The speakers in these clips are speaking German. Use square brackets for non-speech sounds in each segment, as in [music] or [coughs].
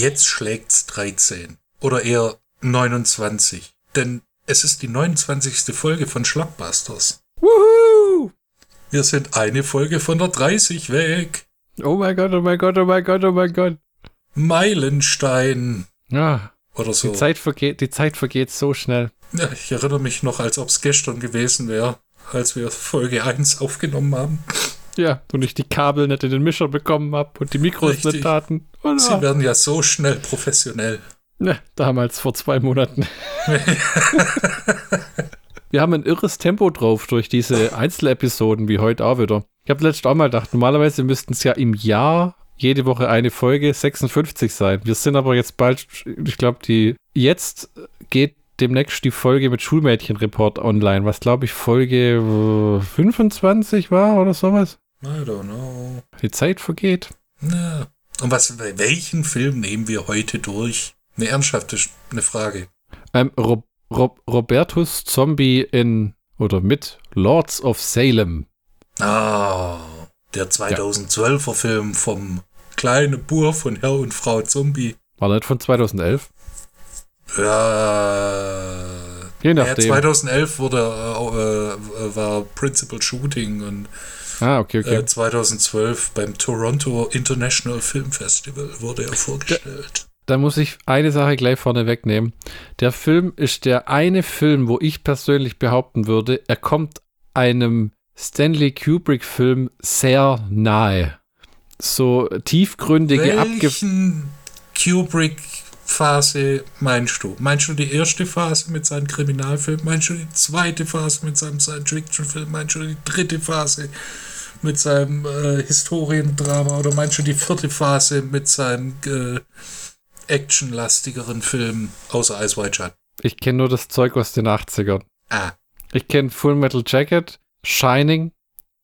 Jetzt schlägt's 13. Oder eher 29. Denn es ist die 29. Folge von Schlockbusters. Woohoo! Wir sind eine Folge von der 30 weg. Oh mein Gott, oh mein Gott, oh mein Gott, oh mein Gott. Meilenstein. Ja, Oder so. die Zeit vergeht, die Zeit vergeht so schnell. Ja, ich erinnere mich noch, als ob es gestern gewesen wäre, als wir Folge 1 aufgenommen haben. Ja, und ich die Kabel nicht in den Mischer bekommen habe und die Mikros Richtig. nicht taten. Und, Sie werden ja so schnell professionell. ne, damals vor zwei Monaten. [laughs] Wir haben ein irres Tempo drauf durch diese Einzelepisoden, wie heute auch wieder. Ich habe letztes auch mal gedacht, normalerweise müssten es ja im Jahr jede Woche eine Folge 56 sein. Wir sind aber jetzt bald, ich glaube, die jetzt geht demnächst die Folge mit Schulmädchenreport online, was glaube ich Folge äh, 25 war oder sowas. I don't know. Die Zeit vergeht. Na. Und was, welchen Film nehmen wir heute durch? Eine ernsthafte eine Frage. Ähm, Rob, Rob, Robertus Zombie in oder mit Lords of Salem. Ah, der 2012er Film vom kleinen Bur von Herr und Frau Zombie. War nicht von 2011? Ja, Je ja nachdem. 2011 wurde, äh, äh, war Principal Shooting und ah, okay, okay. äh, 2012 beim Toronto International Film Festival wurde er vorgestellt. Da muss ich eine Sache gleich vorne wegnehmen. Der Film ist der eine Film, wo ich persönlich behaupten würde, er kommt einem Stanley Kubrick-Film sehr nahe. So tiefgründige, Welchen Kubrick-Phase meinst du? Meinst du die erste Phase mit seinem Kriminalfilm? Meinst du die zweite Phase mit seinem Science-Fiction-Film? Meinst du die dritte Phase mit seinem äh, Historiendrama? Oder meinst du die vierte Phase mit seinem äh, actionlastigeren Film außer Ice White Shut? Ich kenne nur das Zeug aus den 80ern. Ah, Ich kenne Full Metal Jacket, Shining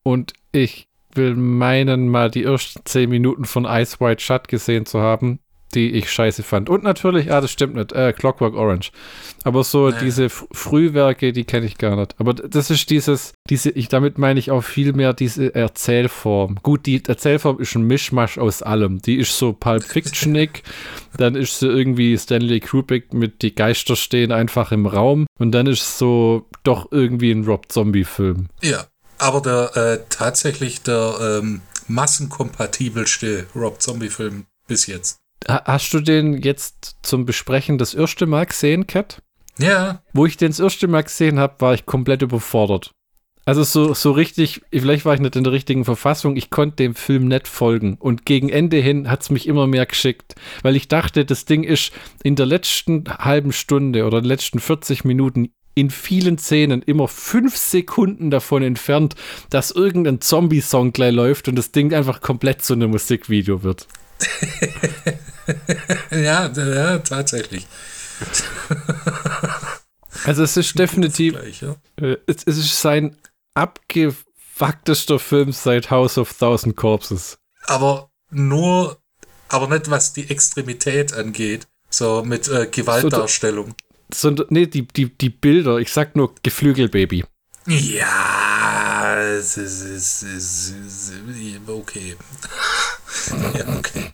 und ich will meinen, mal die ersten 10 Minuten von Ice White Shut gesehen zu haben, die ich scheiße fand. Und natürlich, ah, das stimmt nicht, äh, Clockwork Orange. Aber so Ja. diese F Frühwerke, die kenne ich gar nicht. Aber das ist dieses, diese, ich, damit meine ich auch viel mehr diese Erzählform. Gut, die Erzählform ist ein Mischmasch aus allem. Die ist so Pulp Fictionig, [laughs] dann ist sie irgendwie Stanley Kubrick mit die Geister stehen einfach im Raum und dann ist so doch irgendwie ein Rob Zombie-Film. ja. Aber der äh, tatsächlich der ähm, massenkompatibelste Rob Zombie-Film bis jetzt. Ha- Hast du den jetzt zum Besprechen das erste Mal gesehen, Kat? Ja, Wo ich den das erste Mal gesehen habe, war ich komplett überfordert. Also so, so richtig, vielleicht war ich nicht in der richtigen Verfassung, ich konnte dem Film nicht folgen. Und gegen Ende hin hat es mich immer mehr geschickt, weil ich dachte, das Ding ist in der letzten halben Stunde oder den letzten 40 Minuten in vielen Szenen immer fünf Sekunden davon entfernt, dass irgendein Zombie-Song gleich läuft und das Ding einfach komplett zu einem Musikvideo wird. [laughs] ja, ja, tatsächlich. [laughs] Also es ist definitiv, Gleich, ja. Äh, es, es ist sein abgefucktester Film seit House of Thousand Corpses. aber nur, aber nicht was die Extremität angeht, so mit äh, Gewaltdarstellung. Sondern, nee, die, die, die Bilder, ich sag nur Geflügelbaby. ja, es ist, es ist, es ist okay. ja, okay.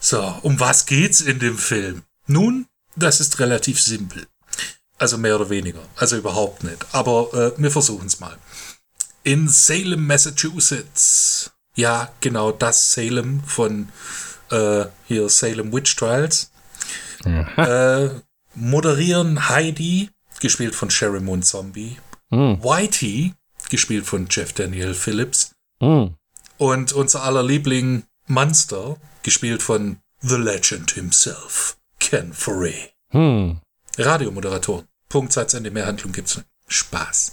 so, um was geht's in dem Film? Nun, das ist relativ simpel. Also mehr oder weniger. Also überhaupt nicht. Aber äh, wir versuchen es mal. In Salem, Massachusetts. Ja, genau das Salem von äh, hier Salem Witch Trials. Äh, moderieren Heidi, gespielt von Sherry Moon Zombie. Hm, Whitey, gespielt von Jeff Daniel Phillips. hm. Und unser aller Liebling Munster, gespielt von The Legend himself, Ken Foray. Hm. Radiomoderatoren. Punkt, Satzende, mehr Handlung gibt's nicht. Spaß.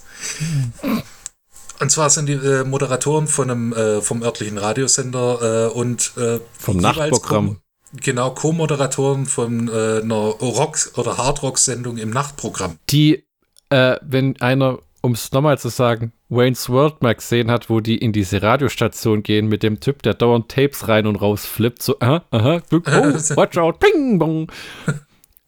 Und zwar sind die äh, Moderatoren von einem, äh, vom örtlichen Radiosender äh, und äh, Vom. Co- Genau, Co-Moderatoren von äh, einer Rock- oder Hardrock-Sendung im Nachtprogramm. Die, äh, wenn einer, um es nochmal zu sagen, Wayne's World mal gesehen hat, wo die in diese Radiostation gehen mit dem Typ, der dauernd Tapes rein und raus flippt, so, aha, aha, oh, [laughs] watch out, ping, bong.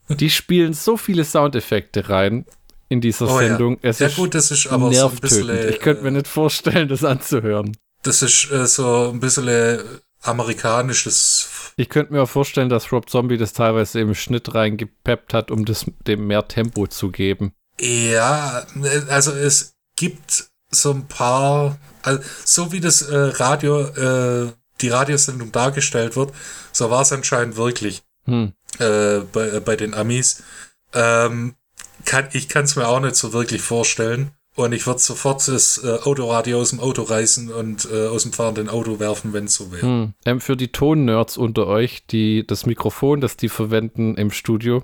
Die spielen so viele Soundeffekte rein in dieser Oh ja. Sendung. Es Ja ist gut, das ist aber so ein bisschen, nervtötend. ich könnte mir äh, nicht vorstellen, das anzuhören. Das ist äh, so ein bisschen äh, amerikanisches. Ich könnte mir auch vorstellen, dass Rob Zombie das teilweise im Schnitt reingepeppt hat, um das, dem mehr Tempo zu geben. Ja, also es gibt so ein paar, also so wie das äh, Radio, äh, die Radiosendung dargestellt wird, so war es anscheinend wirklich Hm. äh, bei, bei den Amis. Ähm, kann, ich kann es mir auch nicht so wirklich vorstellen. Und ich würde sofort das äh, Autoradio aus dem Auto reißen und äh, aus dem fahrenden Auto werfen, wenn es so wäre. Hm. Ähm, für die Ton-Nerds unter euch, die das Mikrofon, das die verwenden im Studio,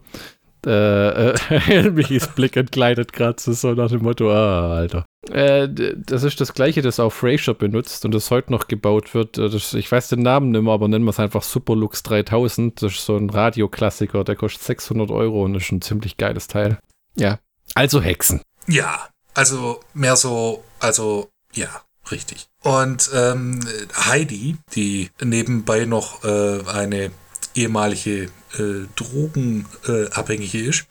äh, äh, [laughs] Michis Blick entgleitet gerade so nach dem Motto, ah, Alter. Äh, das ist das gleiche, das auch Fraser benutzt und das heute noch gebaut wird. Äh, Das, ich weiß den Namen nicht mehr, aber nennen wir es einfach Superlux 3000. Das ist so ein Radioklassiker, der kostet 600 Euro und ist ein ziemlich geiles Teil. Ja. Also Hexen. Ja, also mehr so, also ja, richtig. Und ähm, Heidi, die nebenbei noch äh, eine ehemalige äh, Drogenabhängige äh, ist,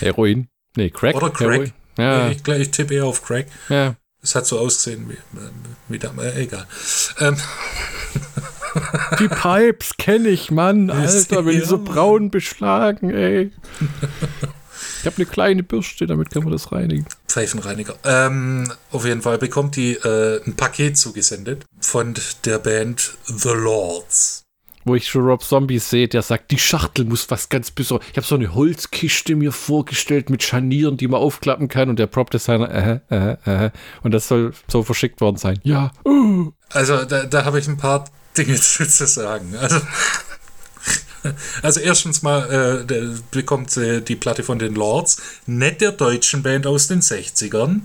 Heroin. Nee, Crack. Oder Crack. Heroin. Ja, ich, ich tippe eher auf Crack. ja. Es hat so ausgesehen wie, wie da, äh, egal. Ähm, Die Pipes kenne ich, Mann. [laughs] Alter, wenn die so braun beschlagen, ey. [laughs] Ich habe eine kleine Bürste, damit kann man das reinigen. Pfeifenreiniger. Ähm, auf jeden Fall bekommt die äh, ein Paket zugesendet von der Band The Lords. Wo ich schon Rob Zombie sehe, der sagt, die Schachtel muss was ganz Besonderes. Ich habe so eine Holzkiste mir vorgestellt mit Scharnieren, die man aufklappen kann. Und der Prop-Designer, äh, äh, äh. Und das soll so verschickt worden sein. Ja. Uh. Also da, da habe ich ein paar Dinge [laughs] zu sagen. Also, [laughs] also erstens mal äh, bekommt äh, die Platte von den Lords, nicht der deutschen Band aus den 60ern,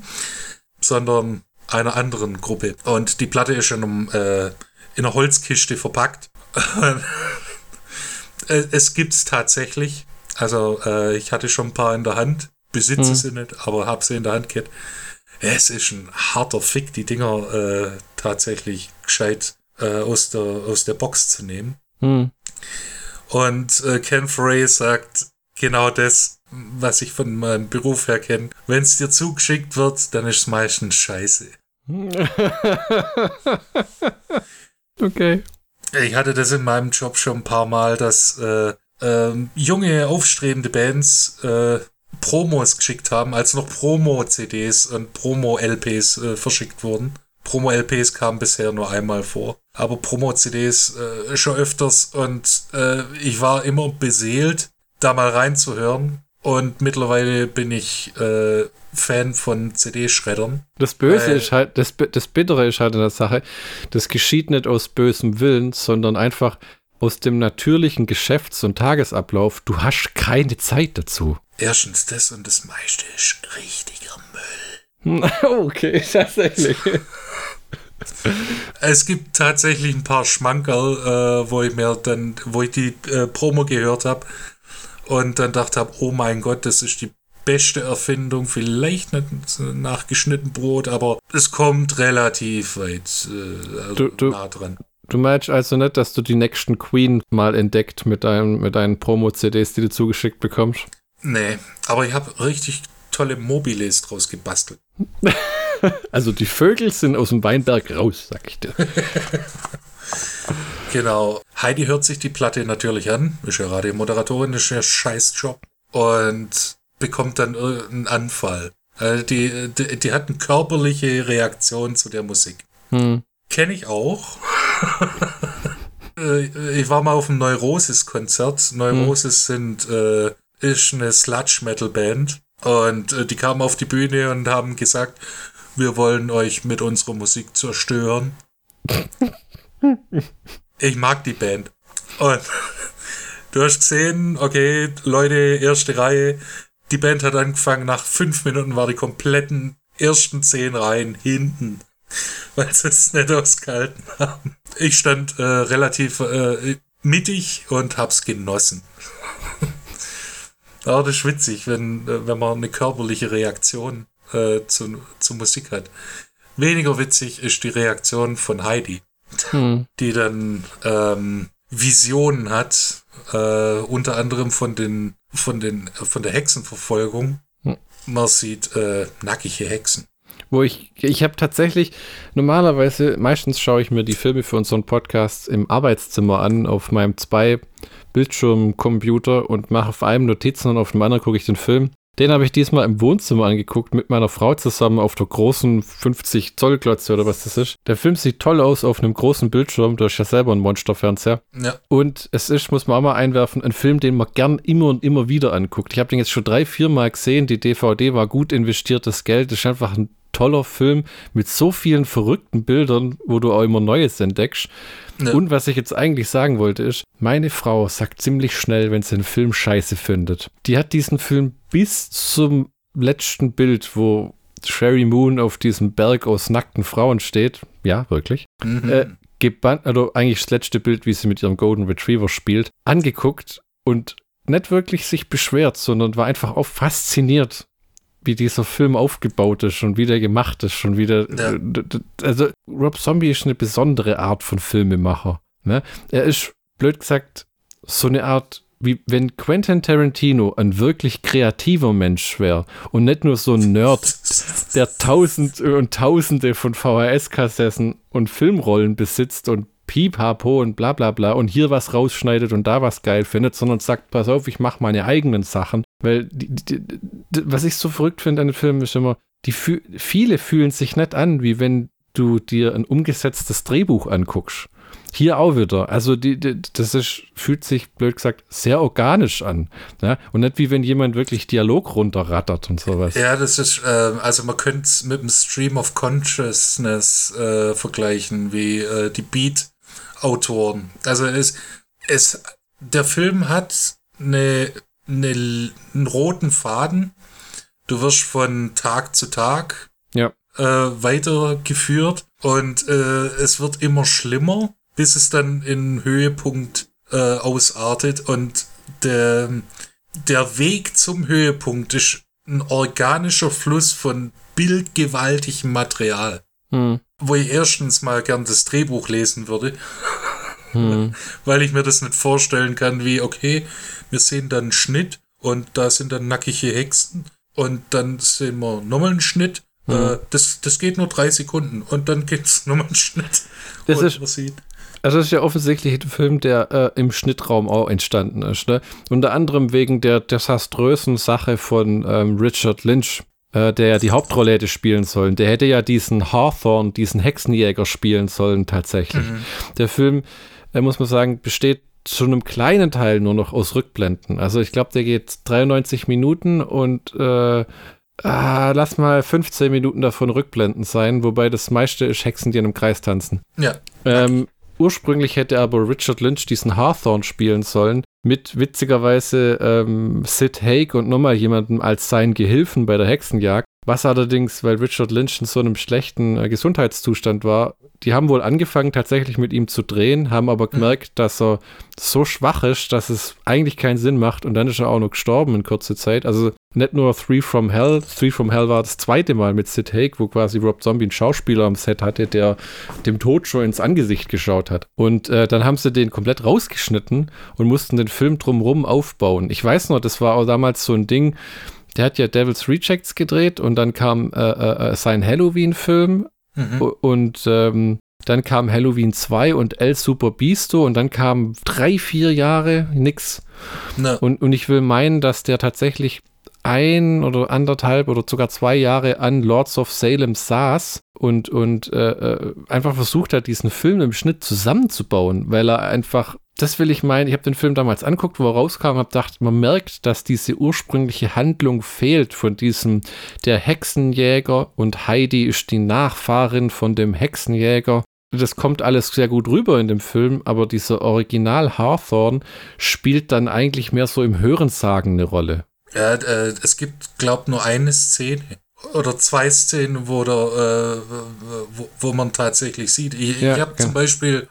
sondern einer anderen Gruppe. Und die Platte ist in, einem, äh, in einer Holzkiste verpackt. [laughs] Äh, es gibt's tatsächlich. Also äh, ich hatte schon ein paar in der Hand, besitze Mhm. sie nicht, aber habe sie in der Hand gehabt. Es ist ein harter Fick, die Dinger äh, tatsächlich gescheit äh, aus, der, aus der Box zu nehmen. Hm. Und äh, Ken Frey sagt genau das, was ich von meinem Beruf her kenne. Wenn es dir zugeschickt wird, dann ist es meistens scheiße. [laughs] okay. Ich hatte das in meinem Job schon ein paar Mal, dass äh, ähm, junge, aufstrebende Bands äh, Promos geschickt haben, als noch Promo-CDs und Promo-LPs äh, verschickt wurden. Promo-LPs kamen bisher nur einmal vor, aber Promo-CDs äh, schon öfters und äh, ich war immer beseelt, da mal reinzuhören. Und mittlerweile bin ich äh, Fan von CD-Schreddern. Das Böse Weil- ist halt, das, das Bittere ist halt in der Sache, das geschieht nicht aus bösem Willen, sondern einfach aus dem natürlichen Geschäfts- und Tagesablauf. Du hast keine Zeit dazu. Erstens das und das meiste ist richtiger Müll. [laughs] okay, tatsächlich. [laughs] Es gibt tatsächlich ein paar Schmankerl, äh, wo ich mir dann, wo ich die äh, Promo gehört habe und dann dachte habe, oh mein Gott, das ist die beste Erfindung, vielleicht nicht nach geschnitten Brot, aber es kommt relativ weit äh, Du- du- nah dran. Du meinst also nicht, dass du die nächsten Queen mal entdeckt mit, deinem, mit deinen Promo-CDs, die du zugeschickt bekommst? Nee, aber ich habe richtig tolle Mobiles draus gebastelt. [laughs] Also die Vögel sind aus dem Weinberg raus, sag ich dir. [laughs] Genau. Heidi hört sich die Platte natürlich an, ist ja Radiomoderatorin, ist ja Scheißjob und bekommt dann irgendeinen Anfall. Also die, die, die hat eine körperliche Reaktion zu der Musik. Hm. Kenne ich auch. [laughs] Äh, ich war mal auf einem Neurosis-Konzert. Neurosis sind, äh, ist eine Sludge-Metal-Band. Und äh, die kamen auf die Bühne und haben gesagt, wir wollen euch mit unserer Musik zerstören. [laughs] Ich mag die Band. Und [laughs] du hast gesehen, okay, Leute, erste Reihe. Die Band hat angefangen, nach fünf Minuten war die kompletten ersten zehn Reihen hinten, [laughs] weil sie es nicht ausgehalten haben. Ich stand äh, relativ äh, mittig und hab's genossen. Aber das ist witzig, wenn, äh, wenn man eine körperliche Reaktion äh, zu, zu Musik hat. Weniger witzig ist die Reaktion von Heidi Hm. die dann ähm, Visionen hat, äh, unter anderem von den von den von der Hexenverfolgung. Hm. Man sieht äh, nackige Hexen. wo ich, ich habe tatsächlich, normalerweise, meistens schaue ich mir die Filme für unseren Podcast im Arbeitszimmer an, auf meinem zwei Bildschirmcomputer und mache auf einem Notizen und auf dem anderen gucke ich den Film. Den habe ich diesmal im Wohnzimmer angeguckt mit meiner Frau zusammen auf der großen 50 Zoll Glotze oder was das ist. Der Film sieht toll aus auf einem großen Bildschirm. Du hast ja selber einen Monsterfernseher. Ja. Und es ist, muss man auch mal einwerfen, ein Film, den man gern immer und immer wieder anguckt. Ich habe den jetzt schon drei, vier Mal gesehen. Die DVD war gut investiertes Geld. Das ist einfach ein toller Film mit so vielen verrückten Bildern, wo du auch immer Neues entdeckst. Ja. Und was ich jetzt eigentlich sagen wollte, ist, meine Frau sagt ziemlich schnell, wenn sie einen Film scheiße findet. Die hat diesen Film bis zum letzten Bild, wo Sherry Moon auf diesem Berg aus nackten Frauen steht, ja, wirklich, mhm. äh, gebannt, also eigentlich das letzte Bild, wie sie mit ihrem Golden Retriever spielt, angeguckt und nicht wirklich sich beschwert, sondern war einfach auch fasziniert wie dieser Film aufgebaut ist und wie der gemacht ist schon wieder. Ja. Also Rob Zombie ist eine besondere Art von Filmemacher. Ne? Er ist, blöd gesagt, so eine Art, wie wenn Quentin Tarantino ein wirklich kreativer Mensch wäre und nicht nur so ein Nerd, der tausend und tausende von VHS-Kassetten und Filmrollen besitzt und Pipapo und bla bla bla und hier was rausschneidet und da was geil findet, sondern sagt, pass auf, ich mache meine eigenen Sachen. Weil die, die, die, was ich so verrückt finde an den Filmen ist immer, die viele fühlen sich nicht an, wie wenn du dir ein umgesetztes Drehbuch anguckst. Hier auch wieder. Also die, die, das ist, fühlt sich, blöd gesagt, sehr organisch an. Ja? Und nicht wie wenn jemand wirklich Dialog runterrattert und sowas. Ja, das ist, äh, also man könnte es mit dem Stream of Consciousness äh, vergleichen, wie äh, die Beat Autoren. Also es, es, der Film hat eine, eine, einen roten Faden. Du wirst von Tag zu Tag ja. äh, weitergeführt und äh, es wird immer schlimmer, bis es dann in Höhepunkt äh, ausartet und der, der Weg zum Höhepunkt ist ein organischer Fluss von bildgewaltigem Material. Hm wo ich erstens mal gern das Drehbuch lesen würde, hm. [laughs] weil ich mir das nicht vorstellen kann, wie, okay, wir sehen dann einen Schnitt und da sind dann nackige Hexen und dann sehen wir nochmal einen Schnitt. Hm. Äh, das, das geht nur drei Sekunden und dann geht es [laughs] nochmal einen Schnitt. Das ist, man sieht. Also das ist ja offensichtlich ein Film, der äh, im Schnittraum auch entstanden ist. Ne? Unter anderem wegen der desaströsen Sache von ähm, Richard Lynch, äh, der ja die Hauptrolle hätte spielen sollen. Der hätte ja diesen Hawthorne, diesen Hexenjäger spielen sollen tatsächlich. Mhm. Der Film, äh, muss man sagen, besteht zu einem kleinen Teil nur noch aus Rückblenden. Also ich glaube, der geht 93 Minuten und äh, ah, lass mal 15 Minuten davon Rückblenden sein, wobei das meiste ist Hexen, die in einem Kreis tanzen. Ja. Ähm, ursprünglich hätte aber Richard Lynch diesen Hawthorne spielen sollen, mit witzigerweise ähm, Sid Haig und nochmal jemandem als seinen Gehilfen bei der Hexenjagd. Was allerdings, weil Richard Lynch in so einem schlechten äh, Gesundheitszustand war, die haben wohl angefangen tatsächlich mit ihm zu drehen, haben aber gemerkt, dass er so schwach ist, dass es eigentlich keinen Sinn macht und dann ist er auch noch gestorben in kurzer Zeit. Also nicht nur Three from Hell, Three from Hell war das zweite Mal mit Sid Haig, wo quasi Rob Zombie einen Schauspieler am Set hatte, der dem Tod schon ins Angesicht geschaut hat. Und äh, dann haben sie den komplett rausgeschnitten und mussten den Film drumherum aufbauen. Ich weiß noch, das war auch damals so ein Ding, der hat ja Devil's Rejects gedreht und dann kam äh, äh, äh sein Halloween-Film mhm. und ähm, dann kam Halloween 2 und El Super Bisto und dann kamen drei, vier Jahre nix. Und, und ich will meinen, dass der tatsächlich ein oder anderthalb oder sogar zwei Jahre an Lords of Salem saß und, und äh, äh, einfach versucht hat, diesen Film im Schnitt zusammenzubauen, weil er einfach, das will ich meinen, ich habe den Film damals anguckt, wo er rauskam, habe gedacht, man merkt, dass diese ursprüngliche Handlung fehlt von diesem, der Hexenjäger und Heidi ist die Nachfahrin von dem Hexenjäger das kommt alles sehr gut rüber in dem Film, aber dieser Original Hawthorne spielt dann eigentlich mehr so im Hörensagen eine Rolle. Ja, äh, es gibt, glaub nur eine Szene oder zwei Szenen, wo, der, äh, wo, wo, man tatsächlich sieht. Ich, ja, ich habe ja. zum Beispiel,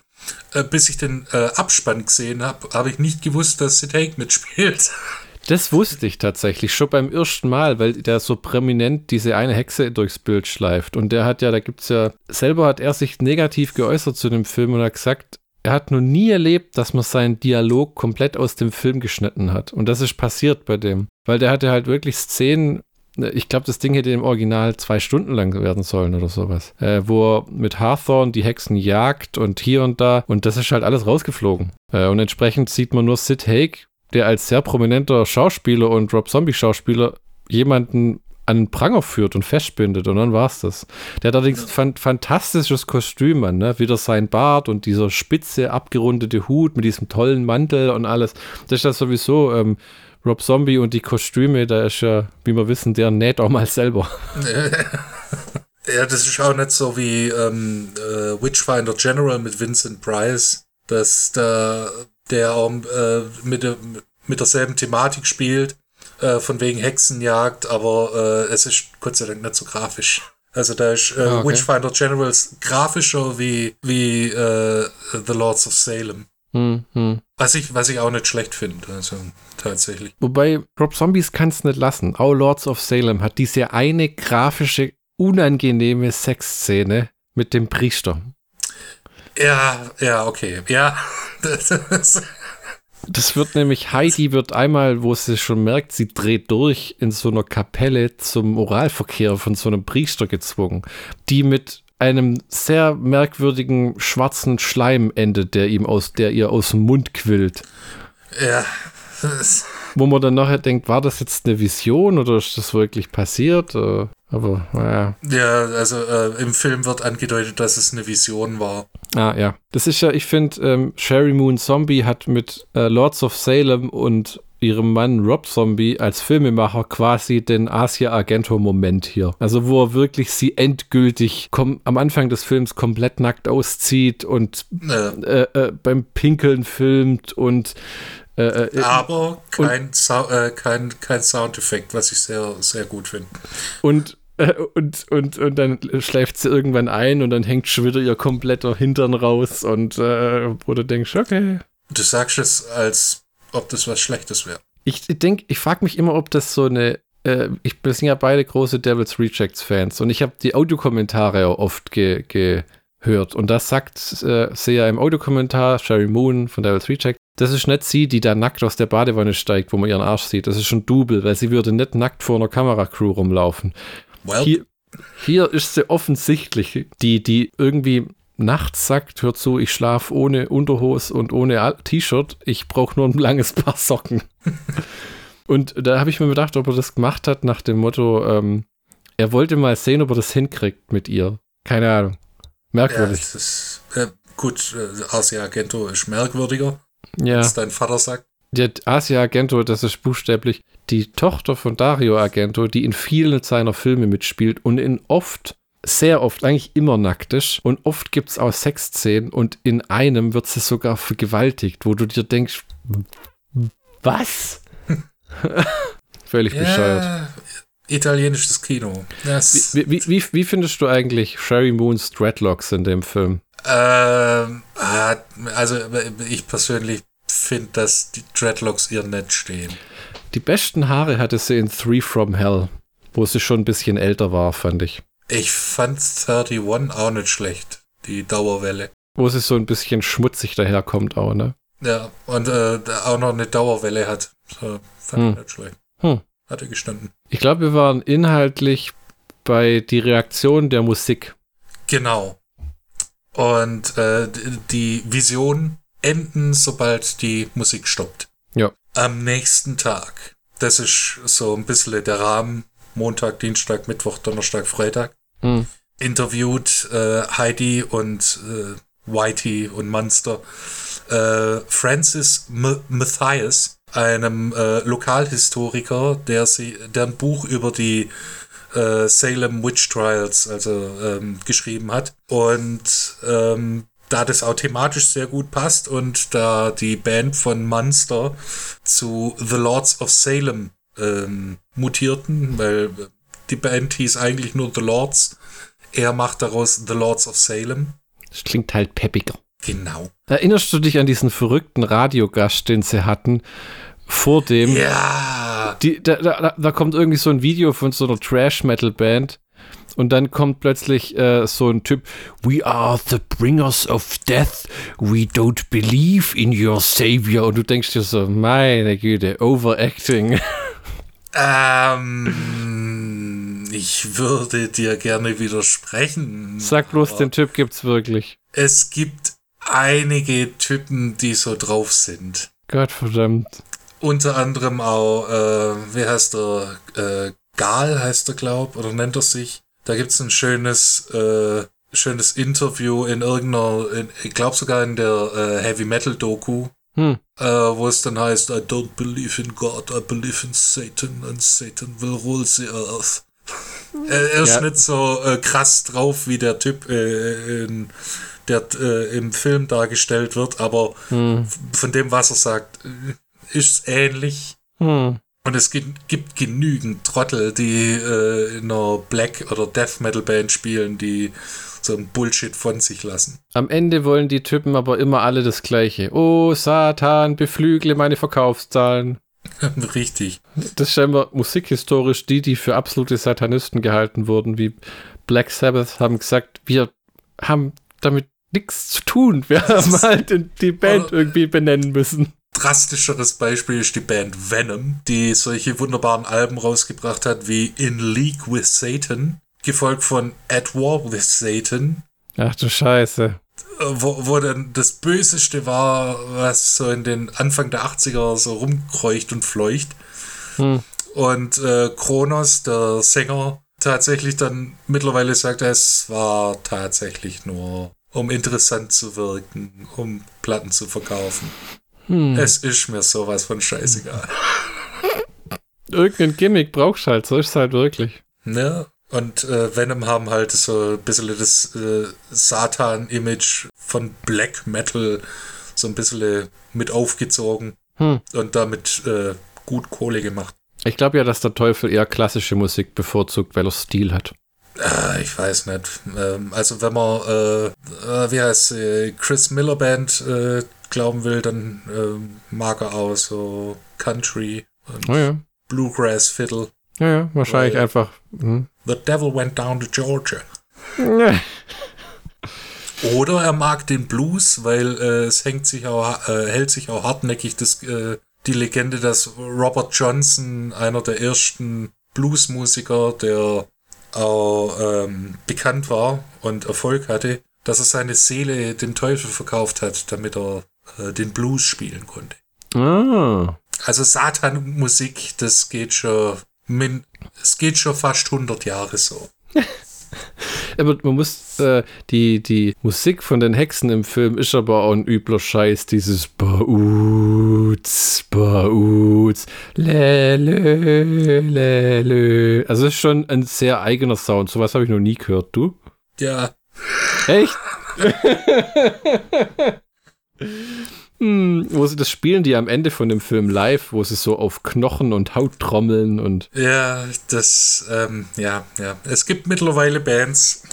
äh, bis ich den äh, Abspann gesehen habe, habe ich nicht gewusst, dass Sid Haig mitspielt. [laughs] Das wusste ich tatsächlich schon beim ersten Mal, weil der so prominent diese eine Hexe durchs Bild schleift. Und der hat ja, da gibt es ja, selber hat er sich negativ geäußert zu dem Film und hat gesagt, er hat noch nie erlebt, dass man seinen Dialog komplett aus dem Film geschnitten hat. Und das ist passiert bei dem. Weil der hatte halt wirklich Szenen, ne, ich glaube, das Ding hätte im Original zwei Stunden lang werden sollen oder sowas. Äh, wo er mit Hawthorne die Hexen jagt und hier und da. Und das ist halt alles rausgeflogen. Äh, und entsprechend sieht man nur Sid Haig, der als sehr prominenter Schauspieler und Rob Zombie-Schauspieler jemanden an Pranger führt und festbindet und dann war's das. Der hat allerdings ein fantastisches Kostüm an, ne? Wieder sein Bart und dieser spitze, abgerundete Hut mit diesem tollen Mantel und alles. Das ist ja sowieso ähm, Rob Zombie und die Kostüme, da ist ja, wie wir wissen, der näht auch mal selber. [laughs] ja, das ist auch nicht so wie ähm, äh, Witchfinder General mit Vincent Price, dass da der auch äh, mit, mit derselben Thematik spielt, äh, von wegen Hexenjagd, aber äh, es ist Gott sei Dank nicht so grafisch. Also da ist äh, ah, okay. Witchfinder Generals grafischer wie, wie äh, The Lords of Salem. Hm, hm. Was, ich, was ich auch nicht schlecht finde, also tatsächlich. Wobei Rob Zombies kann es nicht lassen. Auch Lords of Salem hat diese eine grafische, unangenehme Sexszene mit dem Priester. Ja, ja, okay. Ja. [laughs] Das, das wird nämlich, Heidi wird einmal, wo sie schon merkt, sie dreht durch in so einer Kapelle zum Oralverkehr von so einem Priester gezwungen, die mit einem sehr merkwürdigen schwarzen Schleim endet, der ihm aus, der ihr aus dem Mund quillt. Ja. Wo man dann nachher denkt, war das jetzt eine Vision oder ist das wirklich passiert? Äh, aber naja. Ja, also äh, im Film wird angedeutet, dass es eine Vision war. Ah ja. Das ist ja, ich finde, ähm, Sherry Moon Zombie hat mit äh, Lords of Salem und ihrem Mann Rob Zombie als Filmemacher quasi den Asia Argento-Moment hier. Also wo er wirklich sie endgültig am Anfang des Films komplett nackt auszieht und ja. äh, äh, beim Pinkeln filmt und äh, äh, Aber kein, äh, kein, kein Soundeffekt, was ich sehr, sehr gut finde. Und äh, [laughs] und, und, und dann schläft sie irgendwann ein und dann hängt schon wieder ihr kompletter Hintern raus und äh, wo du denkst, okay. Du sagst es, als ob das was Schlechtes wäre. Ich denke, ich frage mich immer, ob das so eine. Äh, ich, wir sind ja beide große Devils Rejects Fans und ich habe die Audiokommentare auch oft ge, gehört. Und das sagt äh, sie ja im Audiokommentar, Sherry Moon von Devils Rejects. Das ist nicht sie, die da nackt aus der Badewanne steigt, wo man ihren Arsch sieht. Das ist schon Double, weil sie würde nicht nackt vor einer Kameracrew rumlaufen. Well. Hier, hier ist sie offensichtlich, die, die irgendwie nachts sagt, hör zu, ich schlafe ohne Unterhose und ohne T-Shirt, ich brauche nur ein langes Paar Socken. [laughs] und da habe ich mir gedacht, ob er das gemacht hat nach dem Motto, ähm, er wollte mal sehen, ob er das hinkriegt mit ihr. Keine Ahnung. Merkwürdig. Ja, ist, äh, gut, äh, Asia Argento ist merkwürdiger, ja. als dein Vater sagt. Der Asia Argento, das ist buchstäblich die Tochter von Dario Argento, die in vielen seiner Filme mitspielt und in oft, sehr oft, eigentlich immer nackt ist. Und oft gibt es auch Sexszenen und in einem wird sie sogar vergewaltigt, wo du dir denkst, was? [laughs] Völlig yeah. bescheuert. Italienisches Kino. Wie, wie, wie, wie, findest du eigentlich Sherry Moons Dreadlocks in dem Film? Ähm, ah, also ich persönlich finde, dass die Dreadlocks ihr nett stehen. Die besten Haare hatte sie in Three from Hell, wo sie schon ein bisschen älter war, fand ich. Ich fand 31 auch nicht schlecht, die Dauerwelle. Wo sie so ein bisschen schmutzig daherkommt auch, ne? Ja, und äh, auch noch eine Dauerwelle hat. So, fand hm. ich nicht schlecht. Hm. Hatte gestanden. Ich glaube, wir waren inhaltlich bei die Reaktion der Musik. Genau. Und äh, die Vision enden, sobald die Musik stoppt. Ja am nächsten Tag. Das ist so ein bisschen der Rahmen. Montag, Dienstag, Mittwoch, Donnerstag, Freitag. Mhm. Interviewt äh, Heidi und äh, Whitey und Munster äh, Francis M Matthias, einem äh, Lokalhistoriker, der sie, der ein Buch über die äh, Salem Witch Trials also ähm, geschrieben hat und ähm, da das auch thematisch sehr gut passt und da die Band von Munster zu The Lords of Salem ähm, mutierten, weil die Band hieß eigentlich nur The Lords. Er macht daraus The Lords of Salem. Das klingt halt peppiger. Genau. Erinnerst du dich an diesen verrückten Radiogast, den sie hatten? Vor dem. Ja. Die, da, da, da kommt irgendwie so ein Video von so einer Trash-Metal-Band und dann kommt plötzlich äh, so ein Typ, We are the bringers of death. We don't believe in your savior. Und du denkst dir so, meine Güte, overacting. Ähm, Ich würde dir gerne widersprechen. Sag bloß, den Typ gibt's wirklich. Es gibt einige Typen, die so drauf sind. Gottverdammt. Unter anderem auch, äh, wie heißt der? Äh, Gal heißt er, glaub, oder nennt er sich. Da gibt's ein schönes, äh, schönes Interview in irgendeiner, in, ich glaube sogar in der äh, Heavy Metal Doku, Hm. äh, wo es dann heißt, I don't believe in God, I believe in Satan and Satan will rule the earth. er, er ist Ja. nicht so äh, krass drauf, wie der Typ, äh, in, der äh, im Film dargestellt wird, aber Hm. von dem, was er sagt, äh, ist ähnlich. Hm. Und es gibt, gibt genügend Trottel, die äh, in einer Black- oder Death Metal Band spielen, die so ein Bullshit von sich lassen. Am Ende wollen die Typen aber immer alle das Gleiche. Oh, Satan, beflügle meine Verkaufszahlen. [laughs] Richtig. Das ist scheinbar musikhistorisch die, die für absolute Satanisten gehalten wurden, wie Black Sabbath, haben gesagt, wir haben damit nichts zu tun. Wir [laughs] haben halt die Band irgendwie benennen müssen. Drastischeres Beispiel ist die Band Venom, die solche wunderbaren Alben rausgebracht hat wie In League with Satan, gefolgt von At War with Satan, Ach du Scheiße. äh, wo, wo dann das Böseste war, was so in den Anfang der 80er so rumkreucht und fleucht. Hm. Und äh, Kronos, der Sänger, tatsächlich dann mittlerweile sagt, es war tatsächlich nur, um interessant zu wirken, um Platten zu verkaufen. Hm. Es ist mir sowas von scheißegal. [laughs] Irgendein Gimmick brauchst du halt, so ist es halt wirklich. Ne? Und äh, Venom haben halt so ein bisschen das äh, Satan-Image von Black Metal so ein bisschen mit aufgezogen Hm. und damit äh, gut Kohle gemacht. Ich glaube ja, dass der Teufel eher klassische Musik bevorzugt, weil er Stil hat. Ah, ich weiß nicht. Ähm, also wenn man, äh, äh, wie heißt sie, Chris Miller Band äh, glauben will, dann ähm, mag er auch so Country und Oh ja. Bluegrass Fiddle. Ja, ja, wahrscheinlich einfach. Hm. The Devil Went Down to Georgia. [laughs] Oder er mag den Blues, weil äh, es hängt sich auch, äh, hält sich auch hartnäckig das, äh, die Legende, dass Robert Johnson, einer der ersten Bluesmusiker, der auch ähm, bekannt war und Erfolg hatte, dass er seine Seele dem Teufel verkauft hat, damit er äh, den Blues spielen konnte. Ah. Also Satan-Musik, das geht schon, es geht schon fast 100 Jahre so. [laughs] Aber man muss, äh, die, die Musik von den Hexen im Film ist aber auch ein übler Scheiß. Dieses Bauts, Bauts, lelö, lelö. Also es ist schon ein sehr eigener Sound. Sowas habe ich noch nie gehört. Du? Ja, Echt? [laughs] hm, wo sie das spielen die am Ende von dem Film live, wo sie so auf Knochen und Haut trommeln und Ja, das, ähm, ja, ja. Es gibt mittlerweile Bands,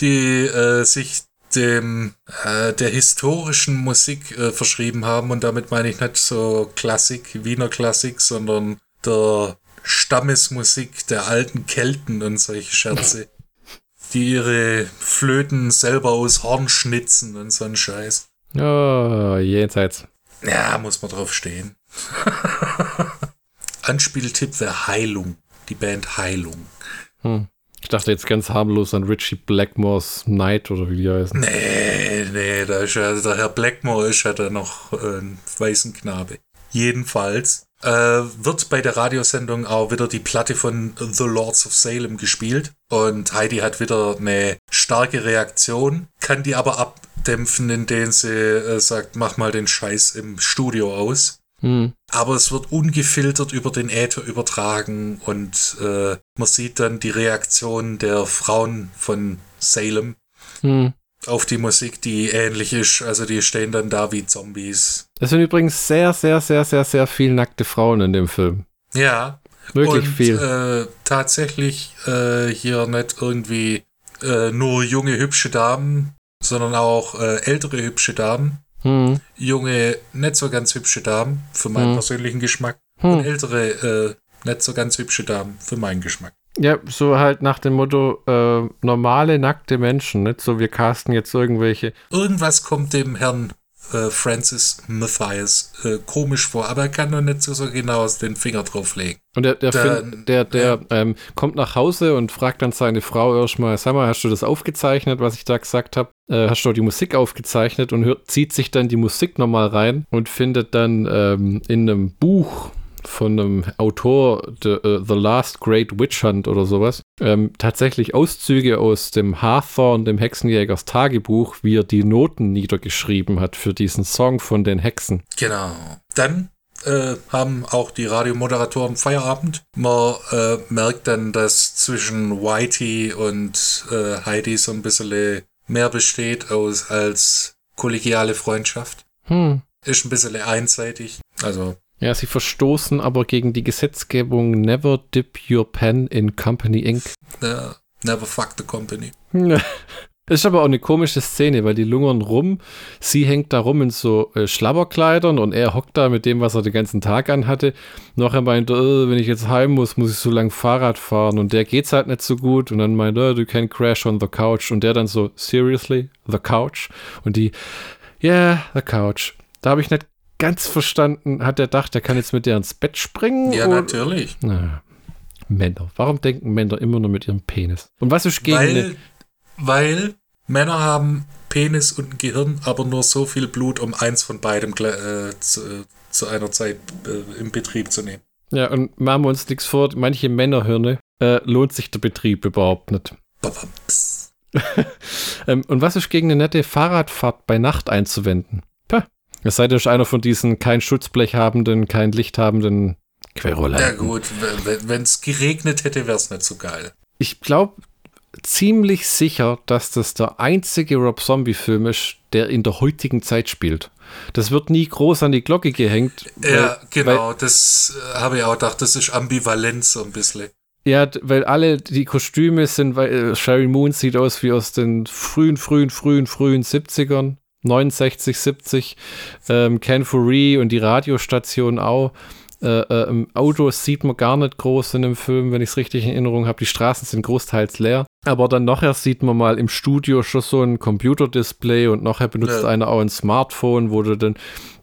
die äh, sich dem äh, der historischen Musik äh, verschrieben haben und damit meine ich nicht so Klassik, Wiener Klassik, sondern der Stammesmusik der alten Kelten und solche Scherze, [laughs] die ihre Flöten selber aus Horn schnitzen und so ein Scheiß. oh, jenseits. Ja, muss man drauf stehen. [laughs] Anspieltipp wäre Heilung. Die Band Heilung. Hm. Ich dachte jetzt ganz harmlos an Richie Blackmores Night oder wie die heißen. Nee, nee, da ist ja, der Herr Blackmore ist ja da noch äh, ein weißen Knabe. Jedenfalls äh, wird bei der Radiosendung auch wieder die Platte von The Lords of Salem gespielt. Und Heidi hat wieder eine starke Reaktion, kann die aber abdämpfen, indem sie äh, sagt, mach mal den Scheiß im Studio aus. Hm. Aber es wird ungefiltert über den Äther übertragen und äh, man sieht dann die Reaktion der Frauen von Salem Hm. auf die Musik, die ähnlich ist. Also die stehen dann da wie Zombies. Es sind übrigens sehr, sehr, sehr, sehr, sehr viel nackte Frauen in dem Film. Ja. Wirklich und, viel. Äh, tatsächlich äh, hier nicht irgendwie äh, nur junge, hübsche Damen, sondern auch äh, ältere, hübsche Damen. Hm. Junge, nicht so ganz hübsche Damen, für meinen Hm. persönlichen Geschmack. Und Hm. ältere, äh, nicht so ganz hübsche Damen, für meinen Geschmack. Ja, so halt nach dem Motto, äh, normale nackte Menschen, nicht so wir casten jetzt irgendwelche. Irgendwas kommt dem Herrn äh, Francis Matthias äh, komisch vor, aber er kann noch nicht so, so genau den Finger drauflegen. Und der, der, Dann- Film, der, der ähm, kommt nach Hause und fragt dann seine Frau erstmal, sag mal, hast du das aufgezeichnet, was ich da gesagt habe? Äh, hast du die Musik aufgezeichnet und hört, zieht sich dann die Musik nochmal rein und findet dann ähm, in einem Buch von einem Autor, The, äh, The Last Great Witch Hunt oder sowas, ähm, tatsächlich Auszüge aus dem Hawthorne, dem Hexenjägers Tagebuch, wie er die Noten niedergeschrieben hat für diesen Song von den Hexen. Genau. Dann äh, haben auch die Radiomoderatoren Feierabend. Man äh, merkt dann, dass zwischen Whitey und äh, Heidi so ein bisschen mehr besteht aus, als kollegiale Freundschaft. Hm. Ist ein bisschen einseitig. Also, Ja, sie verstoßen aber gegen die Gesetzgebung Never Dip Your Pen in Company Inc. äh, never fuck the company. Ist aber auch eine komische Szene, weil die lungern rum. Sie hängt da rum in so äh, Schlabberkleidern und er hockt da mit dem, was er den ganzen Tag anhatte. Meint er, äh, wenn ich jetzt heim muss, muss ich so lang Fahrrad fahren und der geht's halt nicht so gut. Und dann meint er, du can crash on the couch. Und der dann so, seriously, the couch? Und die, yeah, the couch. Da habe ich nicht ganz verstanden, hat er gedacht, er kann jetzt mit der ins Bett springen? Ja, oder- natürlich. Na, Männer. Warum denken Männer immer nur mit ihrem Penis? Und was ist gegen Weil, weil Männer haben Penis und ein Gehirn, aber nur so viel Blut, um eins von beidem äh, zu, äh, zu einer Zeit äh, im Betrieb zu nehmen. Ja, und machen wir uns nichts vor, manche Männerhirne äh, lohnt sich der Betrieb überhaupt nicht. [laughs] Ähm, und was ist gegen eine nette Fahrradfahrt bei Nacht einzuwenden? Es sei denn, einer von diesen kein Schutzblech habenden, kein Licht habenden Querulanten. Ja gut, wenn es geregnet hätte, wäre es nicht so geil. Ich glaube ziemlich sicher, dass das der einzige Rob Zombie-Film ist, der in der heutigen Zeit spielt. Das wird nie groß an die Glocke gehängt. Ja, weil- genau, das äh, habe ich auch gedacht, das ist ambivalent so ein bisschen. Ja, weil alle die Kostüme sind, weil äh, Sherry Moon sieht aus wie aus den frühen, frühen, frühen, frühen 70ern, 69, 70. Ähm, Furry und die Radiostation auch. Äh, äh, im Autos sieht man gar nicht groß in dem Film, wenn ich es richtig in Erinnerung habe. Die Straßen sind großteils leer. Aber dann nachher sieht man mal im Studio schon so ein Computerdisplay und nachher benutzt Ja. einer auch ein Smartphone, wo du dann.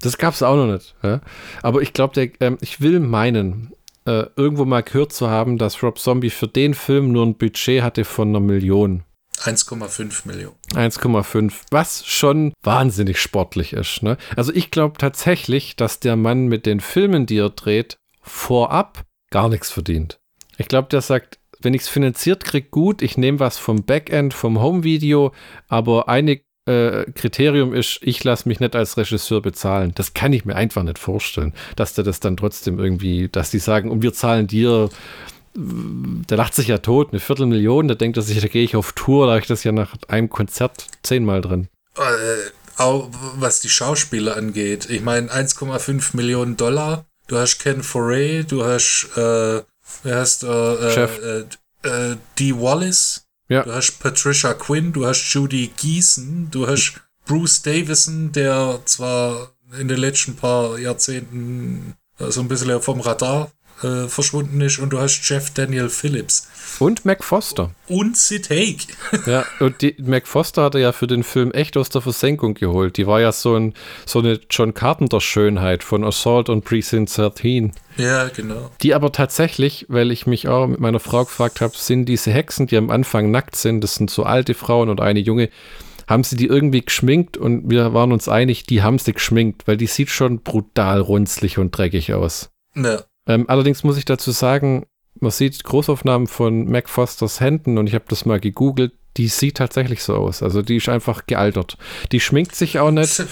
Das gab es auch noch nicht. Ja? Aber ich glaube, ähm, ich will meinen, äh, irgendwo mal gehört zu haben, dass Rob Zombie für den Film nur ein Budget hatte von einer Million. 1,5 Millionen. 1,5, was schon wahnsinnig sportlich ist. Ne? Also ich glaube tatsächlich, dass der Mann mit den Filmen, die er dreht, vorab gar nichts verdient. Ich glaube, der sagt, wenn ich es finanziert kriege, gut, ich nehme was vom Backend, vom Home-Video, aber ein äh, Kriterium ist, ich lasse mich nicht als Regisseur bezahlen. Das kann ich mir einfach nicht vorstellen, dass der das dann trotzdem irgendwie, dass die sagen, und wir zahlen dir der lacht sich ja tot, eine Viertelmillion, da denkt er sich, da gehe ich auf Tour, da habe ich das ja nach einem Konzert zehnmal drin. Äh, auch was die Schauspieler angeht. Ich meine, 1,5 Millionen Dollar. Du hast Ken Foray, du hast, äh, wer heißt, äh, Chef. äh, äh, Dee Wallace. Ja. Du hast Patricia Quinn, du hast Judy Geeson, du hast Bruce Davison, der zwar in den letzten paar Jahrzehnten äh, so ein bisschen vom Radar äh, verschwunden ist, und du hast Jeff Daniel Phillips Und Mac Foster. und Sid Haig. [laughs] Ja, und die, Mac Foster hat er ja für den Film echt aus der Versenkung geholt. Die war ja so, ein, so eine John Carpenter-Schönheit von Assault on Precinct 13. ja, genau. Die aber tatsächlich, weil ich mich auch mit meiner Frau gefragt habe, sind diese Hexen, die am Anfang nackt sind, das sind so alte Frauen und eine junge, haben sie die irgendwie geschminkt und wir waren uns einig, die haben sie geschminkt, weil die sieht schon brutal runzlig und dreckig aus. Ja. Ähm, allerdings muss ich dazu sagen, man sieht Großaufnahmen von Mac Fosters Händen und ich habe das mal gegoogelt. Die sieht tatsächlich so aus. Also die ist einfach gealtert. Die schminkt sich auch nicht.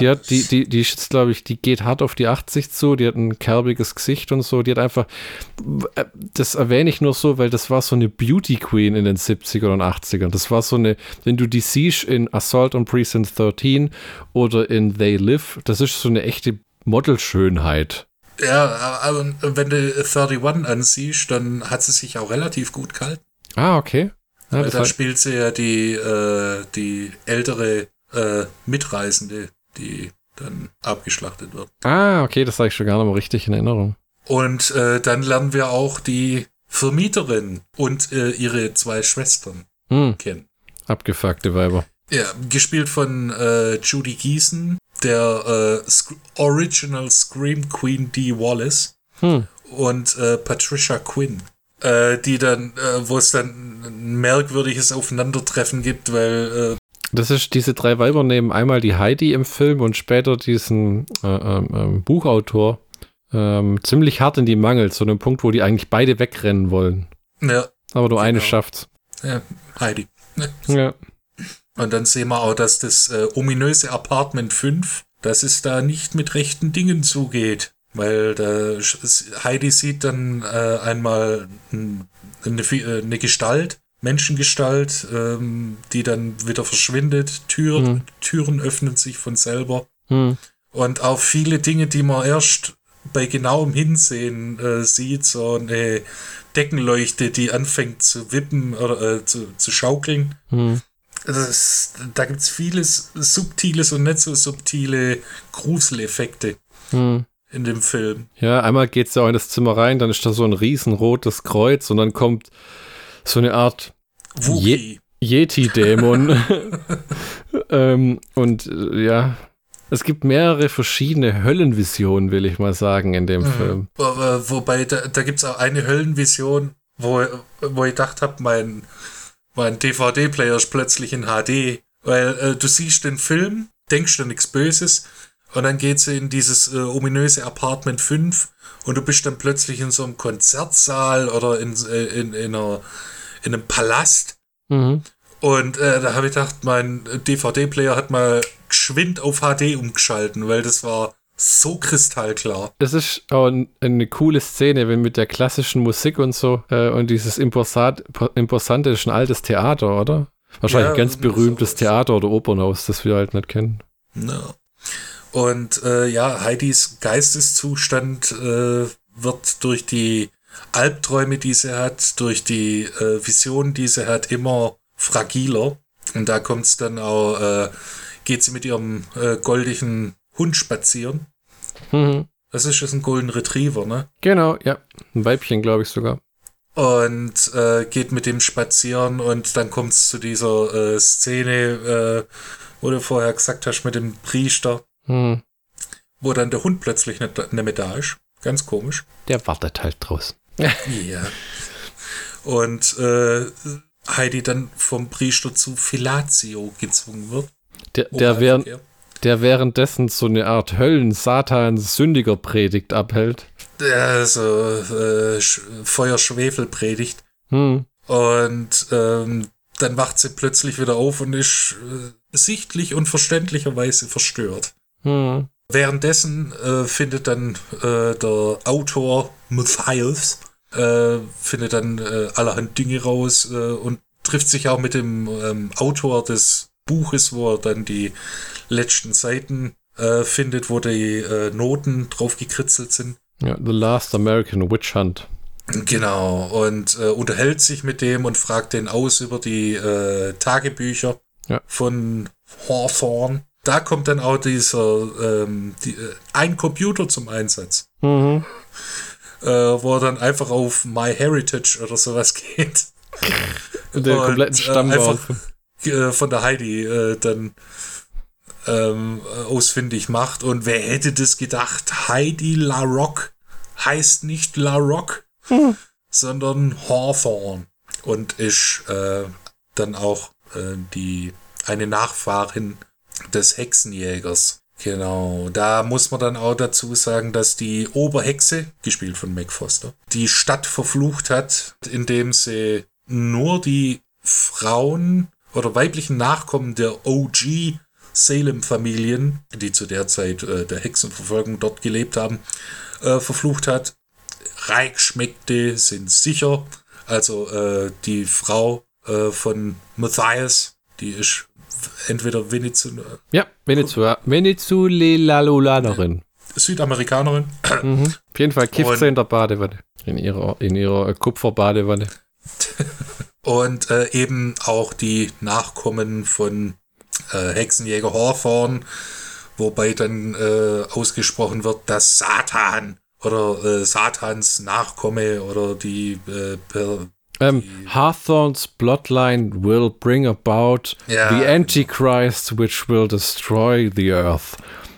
Die hat, die, die, die ist, glaube ich, die geht hart auf die 80 zu, die hat ein kerbiges Gesicht und so. Die hat einfach, äh, das erwähne ich nur so, weil das war so eine Beauty Queen in den 70ern und 80ern. Das war so eine, wenn du die siehst in Assault on Precinct 13 oder in They Live, das ist so eine echte Modelschönheit. Ja, aber wenn du 31 ansiehst, dann hat sie sich auch relativ gut gehalten. Ah, okay. Ja, Weil da spielt sie ja die, äh, die ältere äh, Mitreisende, die dann abgeschlachtet wird. ah, okay, das sage ich schon gar nicht mal richtig in Erinnerung. Und äh, dann lernen wir auch die Vermieterin und äh, ihre zwei Schwestern Hm, kennen. abgefuckte Weiber. Ja, gespielt von äh, Judy Geeson. Der äh, Sc Original Scream Queen Dee Wallace Hm. und äh, Patricia Quinn. Äh, die dann, äh, wo es dann ein merkwürdiges Aufeinandertreffen gibt, weil äh, Das ist, diese drei Weiber nehmen einmal die Heidi im Film und später diesen äh, ähm, ähm, Buchautor ähm, ziemlich hart in die Mangel, zu einem Punkt, wo die eigentlich beide wegrennen wollen. ja, Aber nur eine Genau. schafft's. ja, Heidi. Ja. Und dann sehen wir auch, dass das äh, ominöse Apartment 5, dass es da nicht mit rechten Dingen zugeht. Weil da, Heidi sieht dann äh, einmal eine, äh, eine Gestalt, Menschengestalt, ähm, die dann wieder verschwindet. Tür, Mhm. Türen öffnen sich von selber. Hm. Und auch viele Dinge, die man erst bei genauem Hinsehen äh, sieht, so eine Deckenleuchte, die anfängt zu wippen oder äh, zu, zu schaukeln. Hm. Ist, da gibt es vieles Subtiles und nicht so subtile Gruseleffekte Hm. in dem Film. Ja, einmal geht's ja auch in das Zimmer rein, dann ist da so ein riesenrotes Kreuz und dann kommt so eine Art Wookie. Yeti-Dämon. [laughs] ähm, und äh, ja, es gibt mehrere verschiedene Höllenvisionen, will ich mal sagen, in dem Film. Wo- wo- Wobei, da, da gibt es auch eine Höllenvision, wo, wo ich gedacht habe, mein, mein DVD-Player ist plötzlich in HD. Weil äh, du siehst den Film, denkst dir nichts Böses und dann geht's in dieses äh, ominöse Apartment 5 und du bist dann plötzlich in so einem Konzertsaal oder in, äh, in, in, einer, in einem Palast Mhm. Und äh, da habe ich gedacht, mein DVD-Player hat mal geschwind auf HD umgeschalten, weil das war so kristallklar. Das ist auch ein, eine coole Szene, wenn mit der klassischen Musik und so äh, und dieses Imposat, Imposante ist ein altes Theater, oder? Wahrscheinlich Ja, ein ganz berühmtes sowas. Theater oder Opernhaus, das wir halt nicht kennen. Ja. Und äh, ja, Heidis Geisteszustand äh, wird durch die Albträume, die sie hat, durch die äh, Visionen, die sie hat, immer fragiler. Und da kommt es dann auch, äh, geht sie mit ihrem äh, goldigen Hund spazieren. Mhm. Das ist jetzt ein Golden Retriever, ne? Genau, ja. Ein Weibchen, glaube ich sogar. und äh, geht mit dem spazieren und dann kommt es zu dieser äh, Szene, äh, wo du vorher gesagt hast, mit dem Priester, Hm. wo dann der Hund plötzlich nicht, nicht mehr da ist. Ganz komisch. Der wartet halt draußen. [laughs] Ja. Und äh, Heidi dann vom Priester zu Fellatio gezwungen wird. Der, der, während. Der währenddessen so eine Art Höllen-Satans-Sündiger-Predigt abhält. Der so äh, Sch- Feuer-Schwefel predigt. Hm. Und ähm, dann wacht sie plötzlich wieder auf und ist äh, sichtlich und verständlicherweise verstört. Hm. Währenddessen äh, findet dann äh, der Autor Matthias äh, findet dann äh, allerhand Dinge raus äh, und trifft sich auch mit dem ähm, Autor des Buches, wo er dann die letzten Seiten äh, findet, wo die äh, Noten drauf gekritzelt sind. Ja, The Last American Witch Hunt. Genau, und äh, unterhält sich mit dem und fragt den aus über die äh, Tagebücher Ja. von Hawthorne. Da kommt dann auch dieser ähm, die, äh, ein Computer zum Einsatz, Mhm. äh, wo er dann einfach auf MyHeritage oder sowas [laughs] geht. Der Und, kompletten äh, Stamm einfach- drauf. Äh, von der Heidi äh, dann ähm, äh, ausfindig macht. Und wer hätte das gedacht? Heidi LaRock heißt nicht LaRock, sondern Hawthorne und ist äh, dann auch äh, die eine Nachfahrin des Hexenjägers. Genau, da muss man dann auch dazu sagen, dass die Oberhexe, gespielt von Meg Foster, die Stadt verflucht hat, indem sie nur die Frauen oder weiblichen Nachkommen der OG Salem-Familien, die zu der Zeit äh, der Hexenverfolgung dort gelebt haben, äh, verflucht hat. Reich schmeckte, sind sicher. Also äh, die Frau äh, von Matthias, die ist entweder Venezu Ja, Venezuela. Venezuelalulanerin. Südamerikanerin Mhm. Auf jeden Fall kifft sie in der Badewanne. In ihrer, in ihrer äh, Kupferbadewanne. [laughs] und äh, eben auch die Nachkommen von äh, Hexenjäger Hawthorne, wobei dann äh, ausgesprochen wird, dass Satan oder äh, Satans Nachkomme oder die äh, per, Ähm, Hawthorne's bloodline will bring about Ja. the Antichrist which will destroy the earth.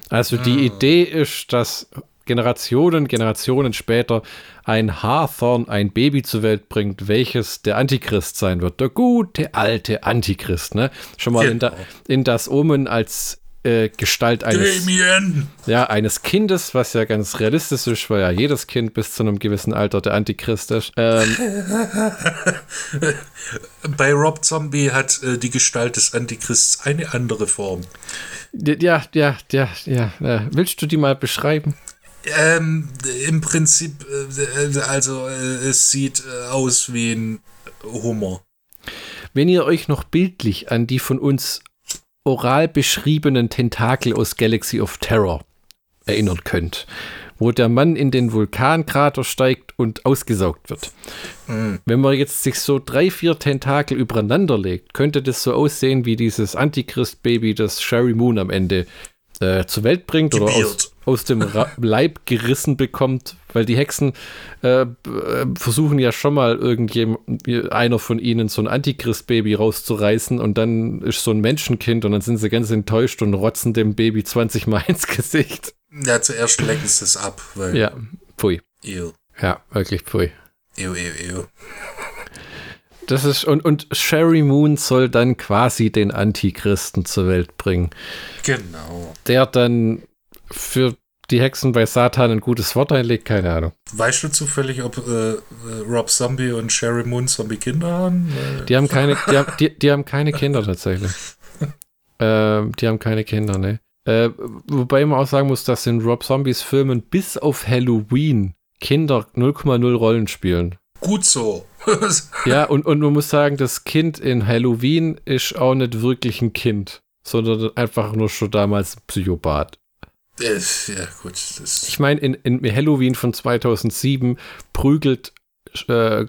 Also die Ah. Idee ist, dass Generationen, Generationen später ein Haarthorn ein Baby zur Welt bringt, welches der Antichrist sein wird. Der gute alte Antichrist, ne? Schon mal in, da, Genau. in das Omen als äh, Gestalt eines, Damien! ja, eines Kindes, was ja ganz realistisch ist, weil ja jedes Kind bis zu einem gewissen Alter der Antichrist ist. Ähm, [laughs] Bei Rob Zombie hat äh, die Gestalt des Antichrists eine andere Form. ja, ja, ja, ja. Willst du die mal beschreiben? Ähm, im Prinzip, äh, also äh, es sieht äh, aus wie ein Hummer. Wenn ihr euch noch bildlich an die von uns oral beschriebenen Tentakel aus Galaxy of Terror erinnern könnt, wo der Mann in den Vulkankrater steigt und ausgesaugt wird. Wenn man jetzt sich so drei, vier Tentakel übereinander legt, könnte das so aussehen wie dieses Antichrist-Baby, das Sherry Moon am Ende äh, zur Welt bringt oder aus, Gebiert. Aus dem Leib gerissen bekommt, weil die Hexen äh, versuchen ja schon mal irgendjemand, einer von ihnen so ein Antichrist-Baby rauszureißen und dann ist so ein Menschenkind und dann sind sie ganz enttäuscht und rotzen dem Baby 20 Mal [laughs] ins Gesicht. Ja, zuerst lecken sie es ab, weil. Ja, pfui. Ew, Ja, wirklich pfui. ew, ew, ew. Das ist, und, und Sherry Moon soll dann quasi den Antichristen zur Welt bringen, Genau. der dann für die Hexen bei Satan ein gutes Wort einlegt, keine Ahnung. Weißt du zufällig, ob äh, äh, Rob Zombie und Sherry Moon Zombie Kinder haben? Die haben keine, die haben, die, die haben keine Kinder tatsächlich. [laughs] ähm, die haben keine Kinder, ne? Äh, wobei man auch sagen muss, dass in Rob Zombies Filmen bis auf Halloween Kinder 0,0 Rollen spielen. Gut so. [laughs] Ja, und, und man muss sagen, das Kind in Halloween ist auch nicht wirklich ein Kind, sondern einfach nur schon damals ein Psychopath. Ja, gut. Ich meine, in, in Halloween von 2007 prügelt äh,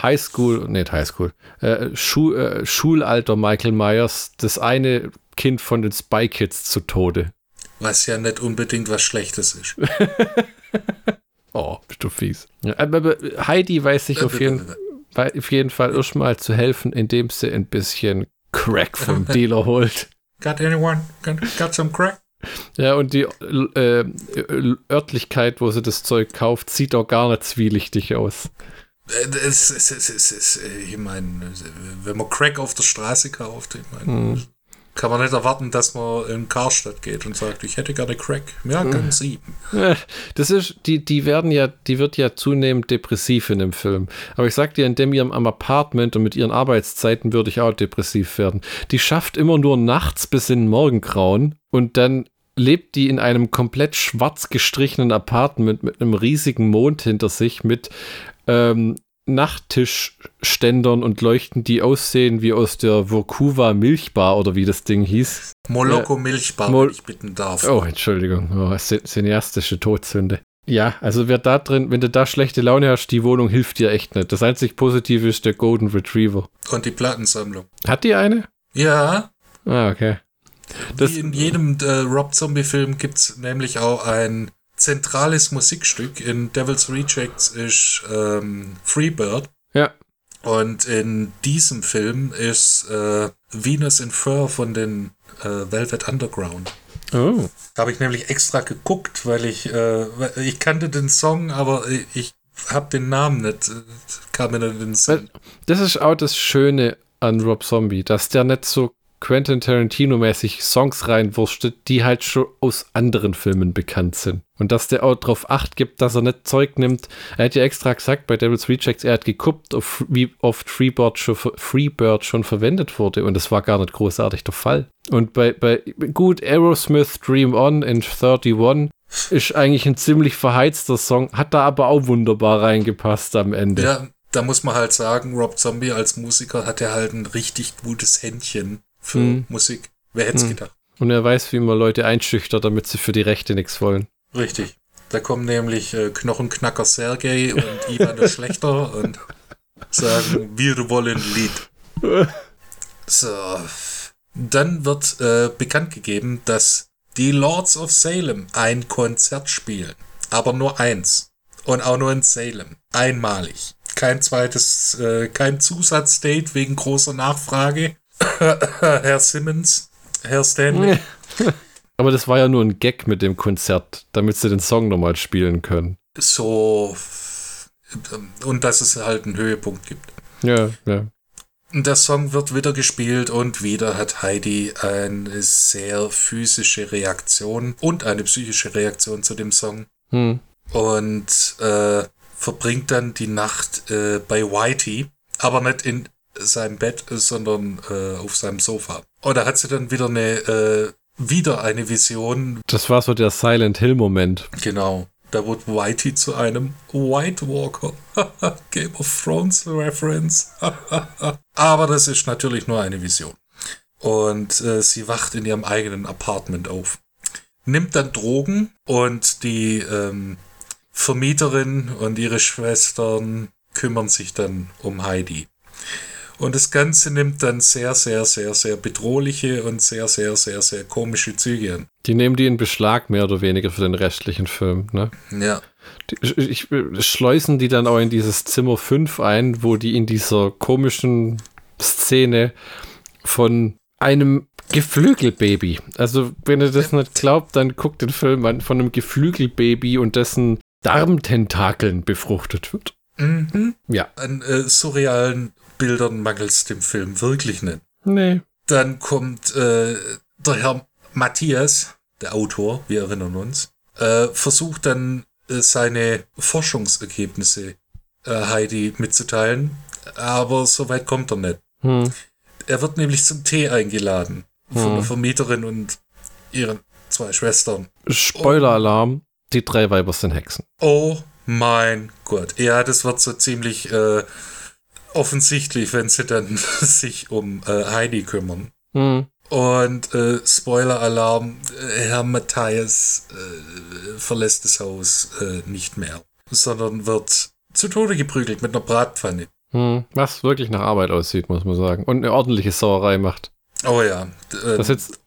Highschool, nicht Highschool, äh, Schu äh, Schulalter Michael Myers das eine Kind von den Spy Kids zu Tode. was ja nicht unbedingt was Schlechtes ist. [laughs] Oh, bist du fies. Aber, Heidi weiß sich auf jeden, auf jeden Fall erstmal zu helfen, indem sie ein bisschen Crack vom [laughs] Dealer holt. Got anyone? Got, got some crack? Ja, und die äh, äh, Örtlichkeit, wo sie das Zeug kauft, sieht auch gar nicht zwielichtig aus. Es, es, es, ich meine, wenn man Crack auf der Straße kauft, ich meine, kann man nicht erwarten, dass man in Karstadt geht und sagt, ich hätte gerne Crack. Ja, ganz sieben. Äh, Das ist, die, die werden ja, die wird ja zunehmend depressiv in dem Film. Aber ich sag dir, in dem ihrem am Apartment und mit ihren Arbeitszeiten würde ich auch depressiv werden. Die schafft immer nur nachts bis in den Morgengrauen und dann lebt die in einem komplett schwarz gestrichenen Apartment mit einem riesigen Mond hinter sich mit ähm, Nachttischständern und Leuchten, die aussehen wie aus der Vokuva Milchbar oder wie das Ding hieß. Moloko Milchbar, Mol- wenn ich bitten darf. Oh, Entschuldigung. Oh, cin- cineastische Todsünde. Ja, also wer da drin, wenn du da schlechte Laune hast, die Wohnung hilft dir echt nicht. Das einzig Positive ist der Golden Retriever. Und die Plattensammlung. Hat die eine? Ja, Ah, okay. Das- wie in jedem äh, Rob Zombie-Film gibt es nämlich auch ein zentrales Musikstück. In Devil's Rejects ist ähm, Freebird. Ja. Und in diesem Film ist äh, Venus in Fur von den äh, Velvet Underground. Oh. Habe ich nämlich extra geguckt, weil ich, äh, ich kannte den Song, aber ich, habe den Namen nicht, äh, kam mir nicht in den Sinn. Das ist auch das Schöne an Rob Zombie, dass der nicht so Quentin Tarantino-mäßig Songs reinwurstet, die halt schon aus anderen Filmen bekannt sind. Und dass der auch darauf acht gibt, dass er nicht Zeug nimmt. Er hat ja extra gesagt bei Devil's Rejects, er hat geguckt, auf, wie oft Freebird schon, Freebird schon verwendet wurde. Und das war gar nicht großartig der Fall. Und bei, bei gut, Aerosmith Dream On in 31 ist eigentlich ein ziemlich verheizter Song, hat da aber auch wunderbar reingepasst am Ende. Ja, da muss man halt sagen, Rob Zombie als Musiker hat er halt ein richtig gutes Händchen für Mhm. Musik. Wer hätte es gedacht? Und er weiß, wie man Leute einschüchtert, damit sie für die Rechte nichts wollen. Richtig. Da kommen nämlich äh, Knochenknacker Sergei und [laughs] Ivan der Schlechter und sagen, wir wollen Lied. So. Dann wird äh, bekannt gegeben, dass die Lords of Salem ein Konzert spielen. Aber nur eins. Und auch nur in Salem. Einmalig. Kein zweites, äh, kein Zusatzdate wegen großer Nachfrage. [coughs] Herr Simmons, Herr Stanley. [laughs] Aber das war ja nur ein Gag mit dem Konzert, damit sie den Song nochmal spielen können. So. Und dass es halt einen Höhepunkt gibt. Ja, ja. Der Song wird wieder gespielt und wieder hat Heidi eine sehr physische Reaktion und eine psychische Reaktion zu dem Song. Hm. Und äh, verbringt dann die Nacht äh, bei Whitey, aber nicht in seinem Bett, sondern äh, auf seinem Sofa. Und da hat sie dann wieder eine, äh, wieder eine Vision. Das war so der Silent Hill-Moment. Genau. Da wird Whitey zu einem White Walker. [laughs] Game of Thrones Reference. [laughs] Aber das ist natürlich nur eine Vision. Und äh, sie wacht in ihrem eigenen Apartment auf. Nimmt dann Drogen und die ähm, Vermieterin und ihre Schwestern kümmern sich dann um Heidi. Und das Ganze nimmt dann sehr, sehr, sehr, sehr bedrohliche und sehr, sehr, sehr, sehr komische Züge an. Die nehmen die in Beschlag mehr oder weniger für den restlichen Film, ne? Ja. Die, ich, schleusen die dann auch in dieses Zimmer 5 ein, wo die in dieser komischen Szene von einem Geflügelbaby. Also, wenn ihr das nicht glaubt, dann guckt den Film an von einem Geflügelbaby und dessen Darmtentakeln befruchtet wird. Mhm. Ja. An äh, surrealen Bildern mangelt es dem Film wirklich nicht. Nee. Dann kommt äh, der Herr Matthias, der Autor, wir erinnern uns, äh, versucht dann äh, seine Forschungsergebnisse äh, Heidi mitzuteilen, aber so weit kommt er nicht. Hm. Er wird nämlich zum Tee eingeladen von Hm. der Vermieterin und ihren zwei Schwestern. Spoiler-Alarm: Die drei Weiber sind Hexen. Oh mein Gott. Ja, das wird so ziemlich äh, offensichtlich, wenn sie dann [laughs] sich um äh, Heidi kümmern. Hm. Und äh, Spoiler-Alarm, äh, Herr Matthias äh, verlässt das Haus äh, nicht mehr, sondern wird zu Tode geprügelt mit einer Bratpfanne. Hm. Was wirklich nach Arbeit aussieht, muss man sagen. Und eine ordentliche Sauerei macht. Oh ja. äh, Da, sitzt,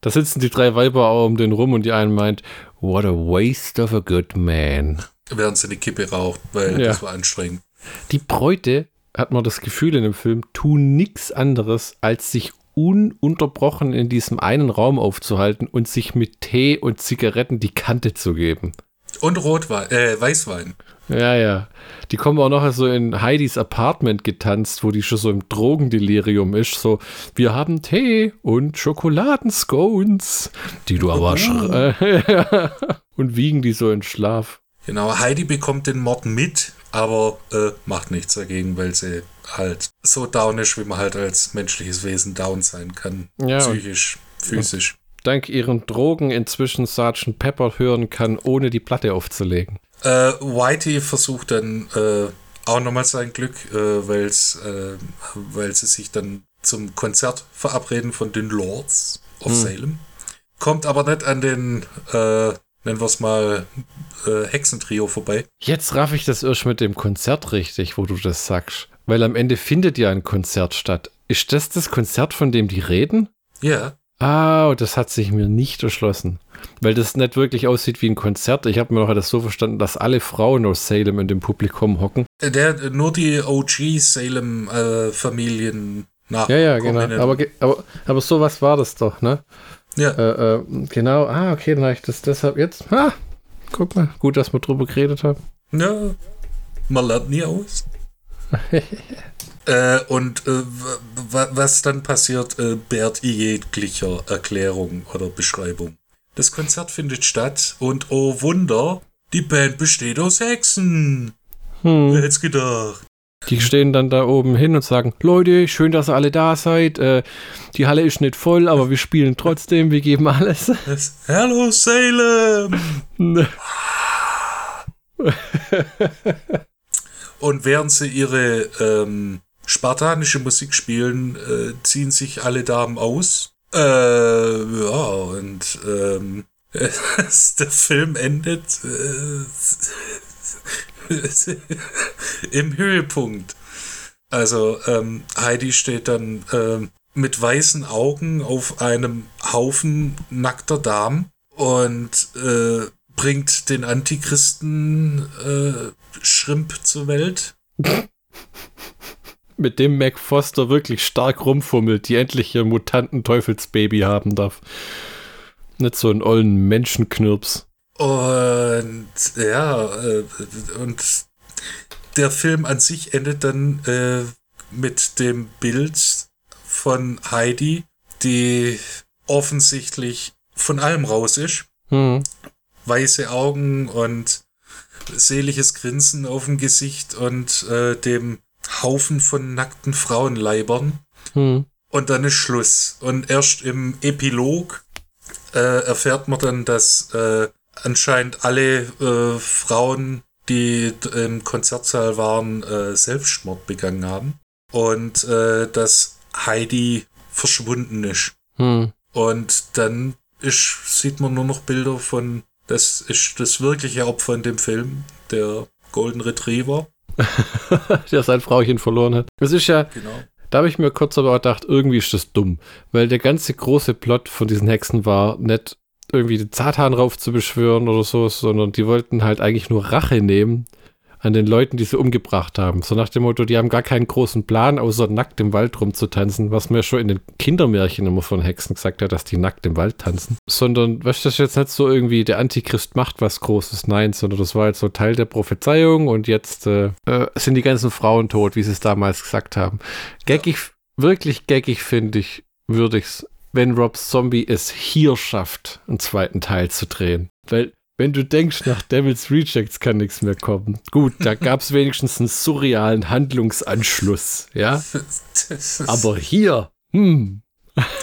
da sitzen die drei Weiber auch um den rum und die einen meint, what a waste of a good man. während sie eine Kippe raucht, weil Ja. das war anstrengend. Die Bräute, hat man das Gefühl in dem Film, tun nichts anderes, als sich ununterbrochen in diesem einen Raum aufzuhalten und sich mit Tee und Zigaretten die Kante zu geben. Und Rotwein, äh, Weißwein. Ja, ja. Die kommen auch noch so in Heidis Apartment getanzt, wo die schon so im Drogendelirium ist. So, wir haben Tee und Schokoladenscones, die du aber sch- [laughs] und wiegen die so in Schlaf. Genau, Heidi bekommt den Mord mit, aber äh, macht nichts dagegen, weil sie halt so down ist, wie man halt als menschliches Wesen down sein kann. Ja. Psychisch, physisch. Dank ihren Drogen inzwischen Sgt. Pepper hören kann, ohne die Platte aufzulegen. Äh, Whitey versucht dann äh, auch nochmal sein Glück, äh, weil's, äh, weil sie sich dann zum Konzert verabreden von den Lords of Salem. Kommt aber nicht an den, äh, nennen wir es mal, äh, Hexentrio vorbei. Jetzt raff ich das erst mit dem Konzert richtig, wo du das sagst. Weil am Ende findet ja ein Konzert statt. Ist das das Konzert, von dem die reden? Ja, Ah, das hat sich mir nicht erschlossen. Weil das nicht wirklich aussieht wie ein Konzert. Ich habe mir noch das so verstanden, dass alle Frauen aus Salem in dem Publikum hocken. der, nur die OG Salem-Familien nach. Ja, ja, genau. Aber, aber, aber sowas war das doch, ne? Ja, Äh, äh, genau. Ah, okay, dann habe ich das deshalb jetzt. Ah, guck mal. Gut, dass wir drüber geredet haben. ja, man lernt nie aus. [laughs] Äh, und äh, wa- was dann passiert, äh, bärt jeglicher Erklärung oder Beschreibung. Das Konzert findet statt und oh Wunder, die Band besteht aus Hexen. Hm. Wer hätte gedacht? Die stehen dann da oben hin und sagen, Leute, schön, dass ihr alle da seid. Äh, die Halle ist nicht voll, aber wir spielen trotzdem, wir geben alles. [laughs] Das, Hello Salem! Und während sie ihre ähm, spartanische Musik spielen, äh, ziehen sich alle Damen aus. Äh, ja, und ähm, [laughs] der Film endet äh, [laughs] im Höhepunkt. Also ähm, Heidi steht dann ähm, mit weißen Augen auf einem Haufen nackter Damen und äh, bringt den Antichristen äh, Schrimp zur Welt. Mit dem Mac Foster wirklich stark rumfummelt, die endlich ihr Mutanten-Teufelsbaby haben darf. Nicht so einen ollen Menschenknirps. Und ja, äh, und der Film an sich endet dann äh, mit dem Bild von Heidi, die offensichtlich von allem raus ist. Hm. Weiße Augen und seliges Grinsen auf dem Gesicht und äh, dem Haufen von nackten Frauenleibern. Hm. Und dann ist Schluss. Und erst im Epilog äh, erfährt man dann, dass äh, anscheinend alle äh, Frauen, die im Konzertsaal waren, äh, Selbstmord begangen haben. Und äh, dass Heidi verschwunden ist. Hm. Und dann ist, sieht man nur noch Bilder von, das ist das wirkliche Opfer in dem Film, der Golden Retriever. [laughs] der sein Frauchen verloren hat. Das ist ja, Genau. da habe ich mir kurz aber gedacht, irgendwie ist das dumm. Weil der ganze große Plot von diesen Hexen war nicht irgendwie den Satan rauf zu beschwören oder so, sondern die wollten halt eigentlich nur Rache nehmen an den Leuten, die sie umgebracht haben. So nach dem Motto, die haben gar keinen großen Plan, außer nackt im Wald rumzutanzen, was mir schon in den Kindermärchen immer von Hexen gesagt hat, dass die nackt im Wald tanzen. Sondern, weißt du, das jetzt nicht so irgendwie, der Antichrist macht was Großes, nein, sondern das war jetzt so Teil der Prophezeiung und jetzt äh, äh, sind die ganzen Frauen tot, wie sie es damals gesagt haben. Gaggig, wirklich gaggig finde ich, würde ich's, wenn Rob Zombie es hier schafft, einen zweiten Teil zu drehen. Weil wenn du denkst, nach Devil's Rejects kann nichts mehr kommen. Gut, da gab es wenigstens einen surrealen Handlungsanschluss, ja. [laughs] Aber hier, hm,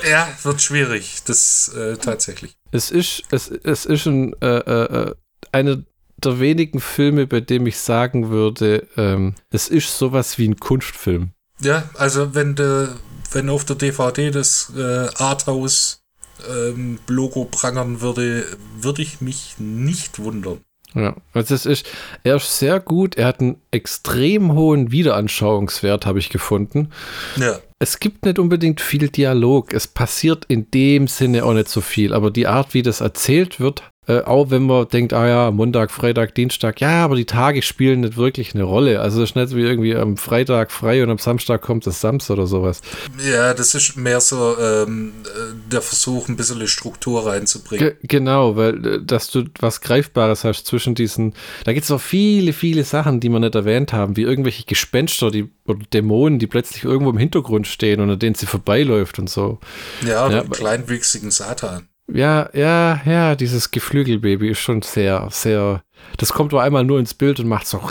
ja, wird schwierig. Das äh, tatsächlich. es ist, es, es ist ein, äh, äh, einer der wenigen Filme, bei dem ich sagen würde, ähm, es ist sowas wie ein Kunstfilm. Ja, also wenn de, wenn auf der DVD das äh, Arthouse ähm, Logo prangern würde, würde ich mich nicht wundern. Ja, also es ist, er ist sehr gut, er hat einen extrem hohen Wiederanschauungswert, habe ich gefunden. Ja, Es gibt nicht unbedingt viel Dialog, es passiert in dem Sinne auch nicht so viel, aber die Art, wie das erzählt wird, äh, auch wenn man denkt, ah ja, Montag, Freitag, Dienstag, ja, aber die Tage spielen nicht wirklich eine Rolle. Also es ist nicht wie irgendwie am Freitag frei und am Samstag kommt das Samstag oder sowas. ja, das ist mehr so ähm, äh, der Versuch, ein bisschen Struktur reinzubringen. Ge genau, weil äh, dass du was Greifbares hast zwischen diesen, da gibt es auch viele, viele Sachen, die wir nicht erwähnt haben, wie irgendwelche Gespenster die, oder Dämonen, die plötzlich irgendwo im Hintergrund stehen und an denen sie vorbeiläuft und so. Ja, Ja, aber- kleinwüchsigen Satan. Ja, ja, ja, dieses Geflügelbaby ist schon sehr, sehr. Das kommt nur einmal nur ins Bild und macht so. [laughs]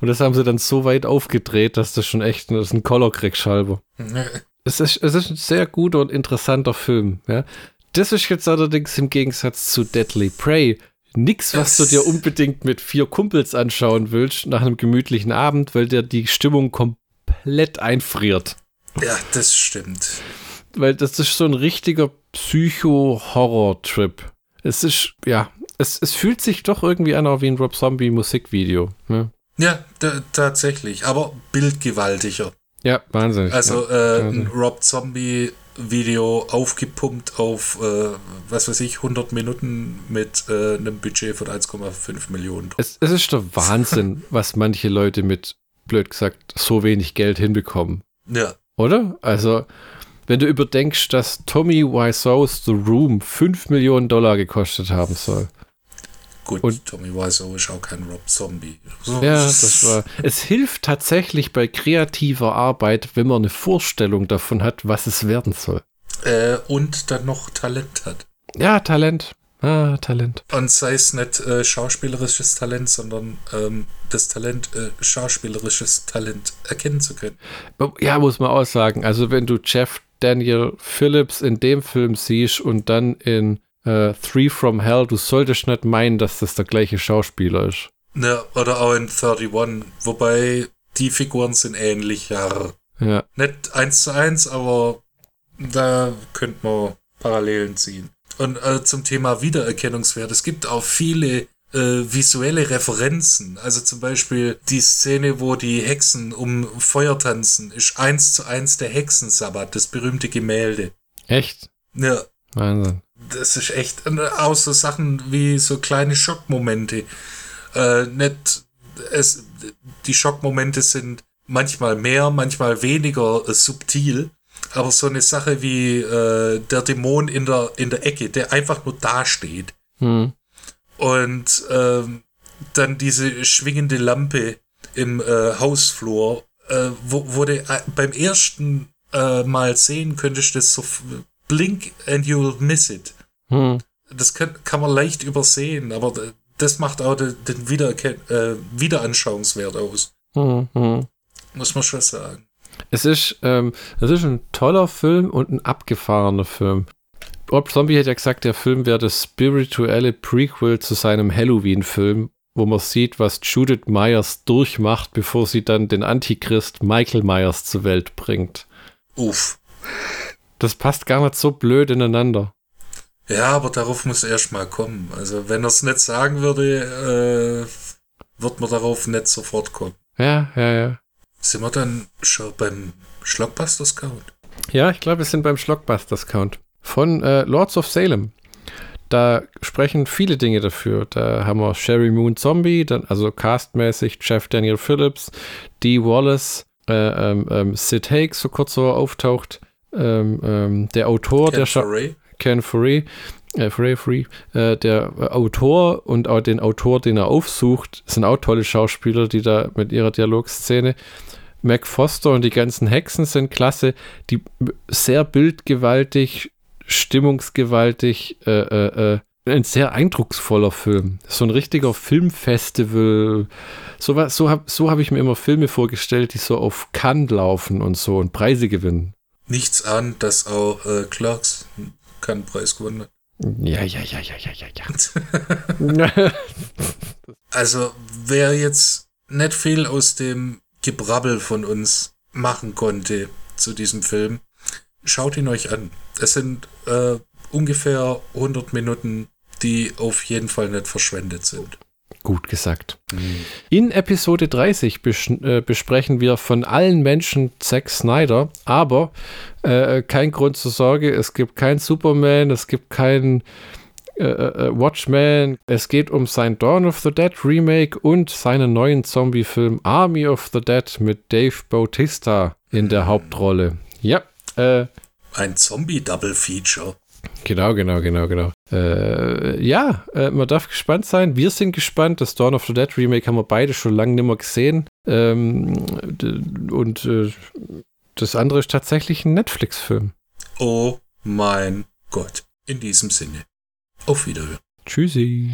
Und das haben sie dann so weit aufgedreht, dass das schon echt das ist ein Color-Kriegschalber. [laughs] Es ist, es ist ein sehr guter und interessanter Film. Ja. Das ist jetzt allerdings im Gegensatz zu Deadly Prey nix, was du dir unbedingt mit vier Kumpels anschauen willst nach einem gemütlichen Abend, weil dir die Stimmung komplett einfriert. Ja, das stimmt. Weil das ist so ein richtiger Psycho-Horror-Trip. Es ist, ja, es, es fühlt sich doch irgendwie an wie ein Rob Zombie-Musikvideo. Ne? Ja, tatsächlich, aber bildgewaltiger. Ja, wahnsinnig. Also ja. äh, ein Rob Zombie Video aufgepumpt auf, äh, was weiß ich, 100 Minuten mit äh, einem Budget von 1,5 Millionen. es, es ist der Wahnsinn, [laughs] was manche Leute mit, blöd gesagt, so wenig Geld hinbekommen. Ja, Oder? Also, wenn du überdenkst, dass Tommy Wiseau's The Room 5 Millionen Dollar gekostet haben soll. gut, Und- Tommy Wiseau ist auch kein Rob Zombie. So, Ja, das war. Es hilft tatsächlich bei kreativer Arbeit, wenn man eine Vorstellung davon hat, was es werden soll. Äh, und dann noch Talent hat. Ja, Talent. Ah, Talent. Und sei es nicht äh, schauspielerisches Talent, sondern ähm, das Talent, äh, schauspielerisches Talent erkennen zu können. Ja, muss man auch sagen. Also, wenn du Jeff Daniel Phillips in dem Film siehst und dann in äh, Three from Hell, du solltest nicht meinen, dass das der gleiche Schauspieler ist. Ja, oder auch in 31, wobei die Figuren sind ähnlich, ja. Ja. Nicht eins zu eins, aber da könnte man Parallelen ziehen. Und äh, zum Thema Wiedererkennungswert, es gibt auch viele äh, visuelle Referenzen. Also zum Beispiel die Szene, wo die Hexen um Feuer tanzen, ist eins zu eins der Hexensabbat, das berühmte Gemälde. Echt? Ja, Wahnsinn. das ist echt und auch so Sachen wie so kleine Schockmomente. Äh, nicht, es, die Schockmomente sind manchmal mehr, manchmal weniger äh, subtil. Aber so eine Sache wie äh, der Dämon in der, in der Ecke, der einfach nur dasteht. Hm. Und ähm, dann diese schwingende Lampe im äh, Hausflur, äh, wo, wo du äh, beim ersten äh, Mal sehen könntest, das so blink and you'll miss it. Hm. Das kann, kann man leicht übersehen, aber das macht auch den, den Wiedererken äh, Wiederanschauungswert aus. Hm. Hm. Muss man schon sagen. Es ist, ähm, es ist ein toller Film und ein abgefahrener Film. Rob Zombie hat ja gesagt, der Film wäre das spirituelle Prequel zu seinem Halloween-Film, wo man sieht, was Judith Myers durchmacht, bevor sie dann den Antichrist Michael Myers zur Welt bringt. Uff. Das passt gar nicht so blöd ineinander. Ja, aber darauf muss erst mal kommen. Also, wenn er es nicht sagen würde, äh, wird man darauf nicht sofort kommen. Ja, ja, ja. Sind wir dann schon beim Schlockbusters Count? Ja, ich glaube, wir sind beim Schlockbusters-Count von äh, Lords of Salem. Da sprechen viele Dinge dafür. Da haben wir Sherry Moon Zombie, dann also castmäßig Jeff Daniel Phillips, Dee Wallace, äh, ähm, ähm, Sid Haig, so kurz so auftaucht, ähm, ähm, der Autor, der Scha Foray? Ken Foray, äh, Foray, Foray, äh, der äh, Autor und auch den Autor, den er aufsucht, sind auch tolle Schauspieler, die da mit ihrer Dialogszene. Mac Foster und die ganzen Hexen sind klasse, die sehr bildgewaltig, stimmungsgewaltig, äh, äh, äh, ein sehr eindrucksvoller Film. So ein richtiger Filmfestival. So, wa- so habe so hab ich mir immer Filme vorgestellt, die so auf Cannes laufen und so und Preise gewinnen. Nichts an, dass auch äh, Clarks keinen Preis gewonnen hat. Ja, ja, ja, ja, ja, ja, ja. [laughs] [laughs] Also, wer jetzt nicht viel aus dem Gebrabbel von uns machen konnte zu diesem Film, schaut ihn euch an. Es sind äh, ungefähr 100 Minuten, die auf jeden Fall nicht verschwendet sind. Gut gesagt. In Episode 30 besch- äh, besprechen wir von allen Menschen Zack Snyder, aber äh, kein Grund zur Sorge, es gibt kein Superman, es gibt kein äh, äh, Watchman, es geht um sein Dawn of the Dead Remake und seinen neuen Zombie-Film Army of the Dead mit Dave Bautista in der Hauptrolle. Ja, äh, Ein Zombie-Double-Feature. Genau, genau, genau, genau. Äh, ja, äh, man darf gespannt sein. Wir sind gespannt. Das Dawn of the Dead Remake haben wir beide schon lange nicht mehr gesehen. Ähm, und äh, das andere ist tatsächlich ein Netflix-Film. Oh mein Gott. In diesem Sinne. Auf Wiederhören. Tschüssi.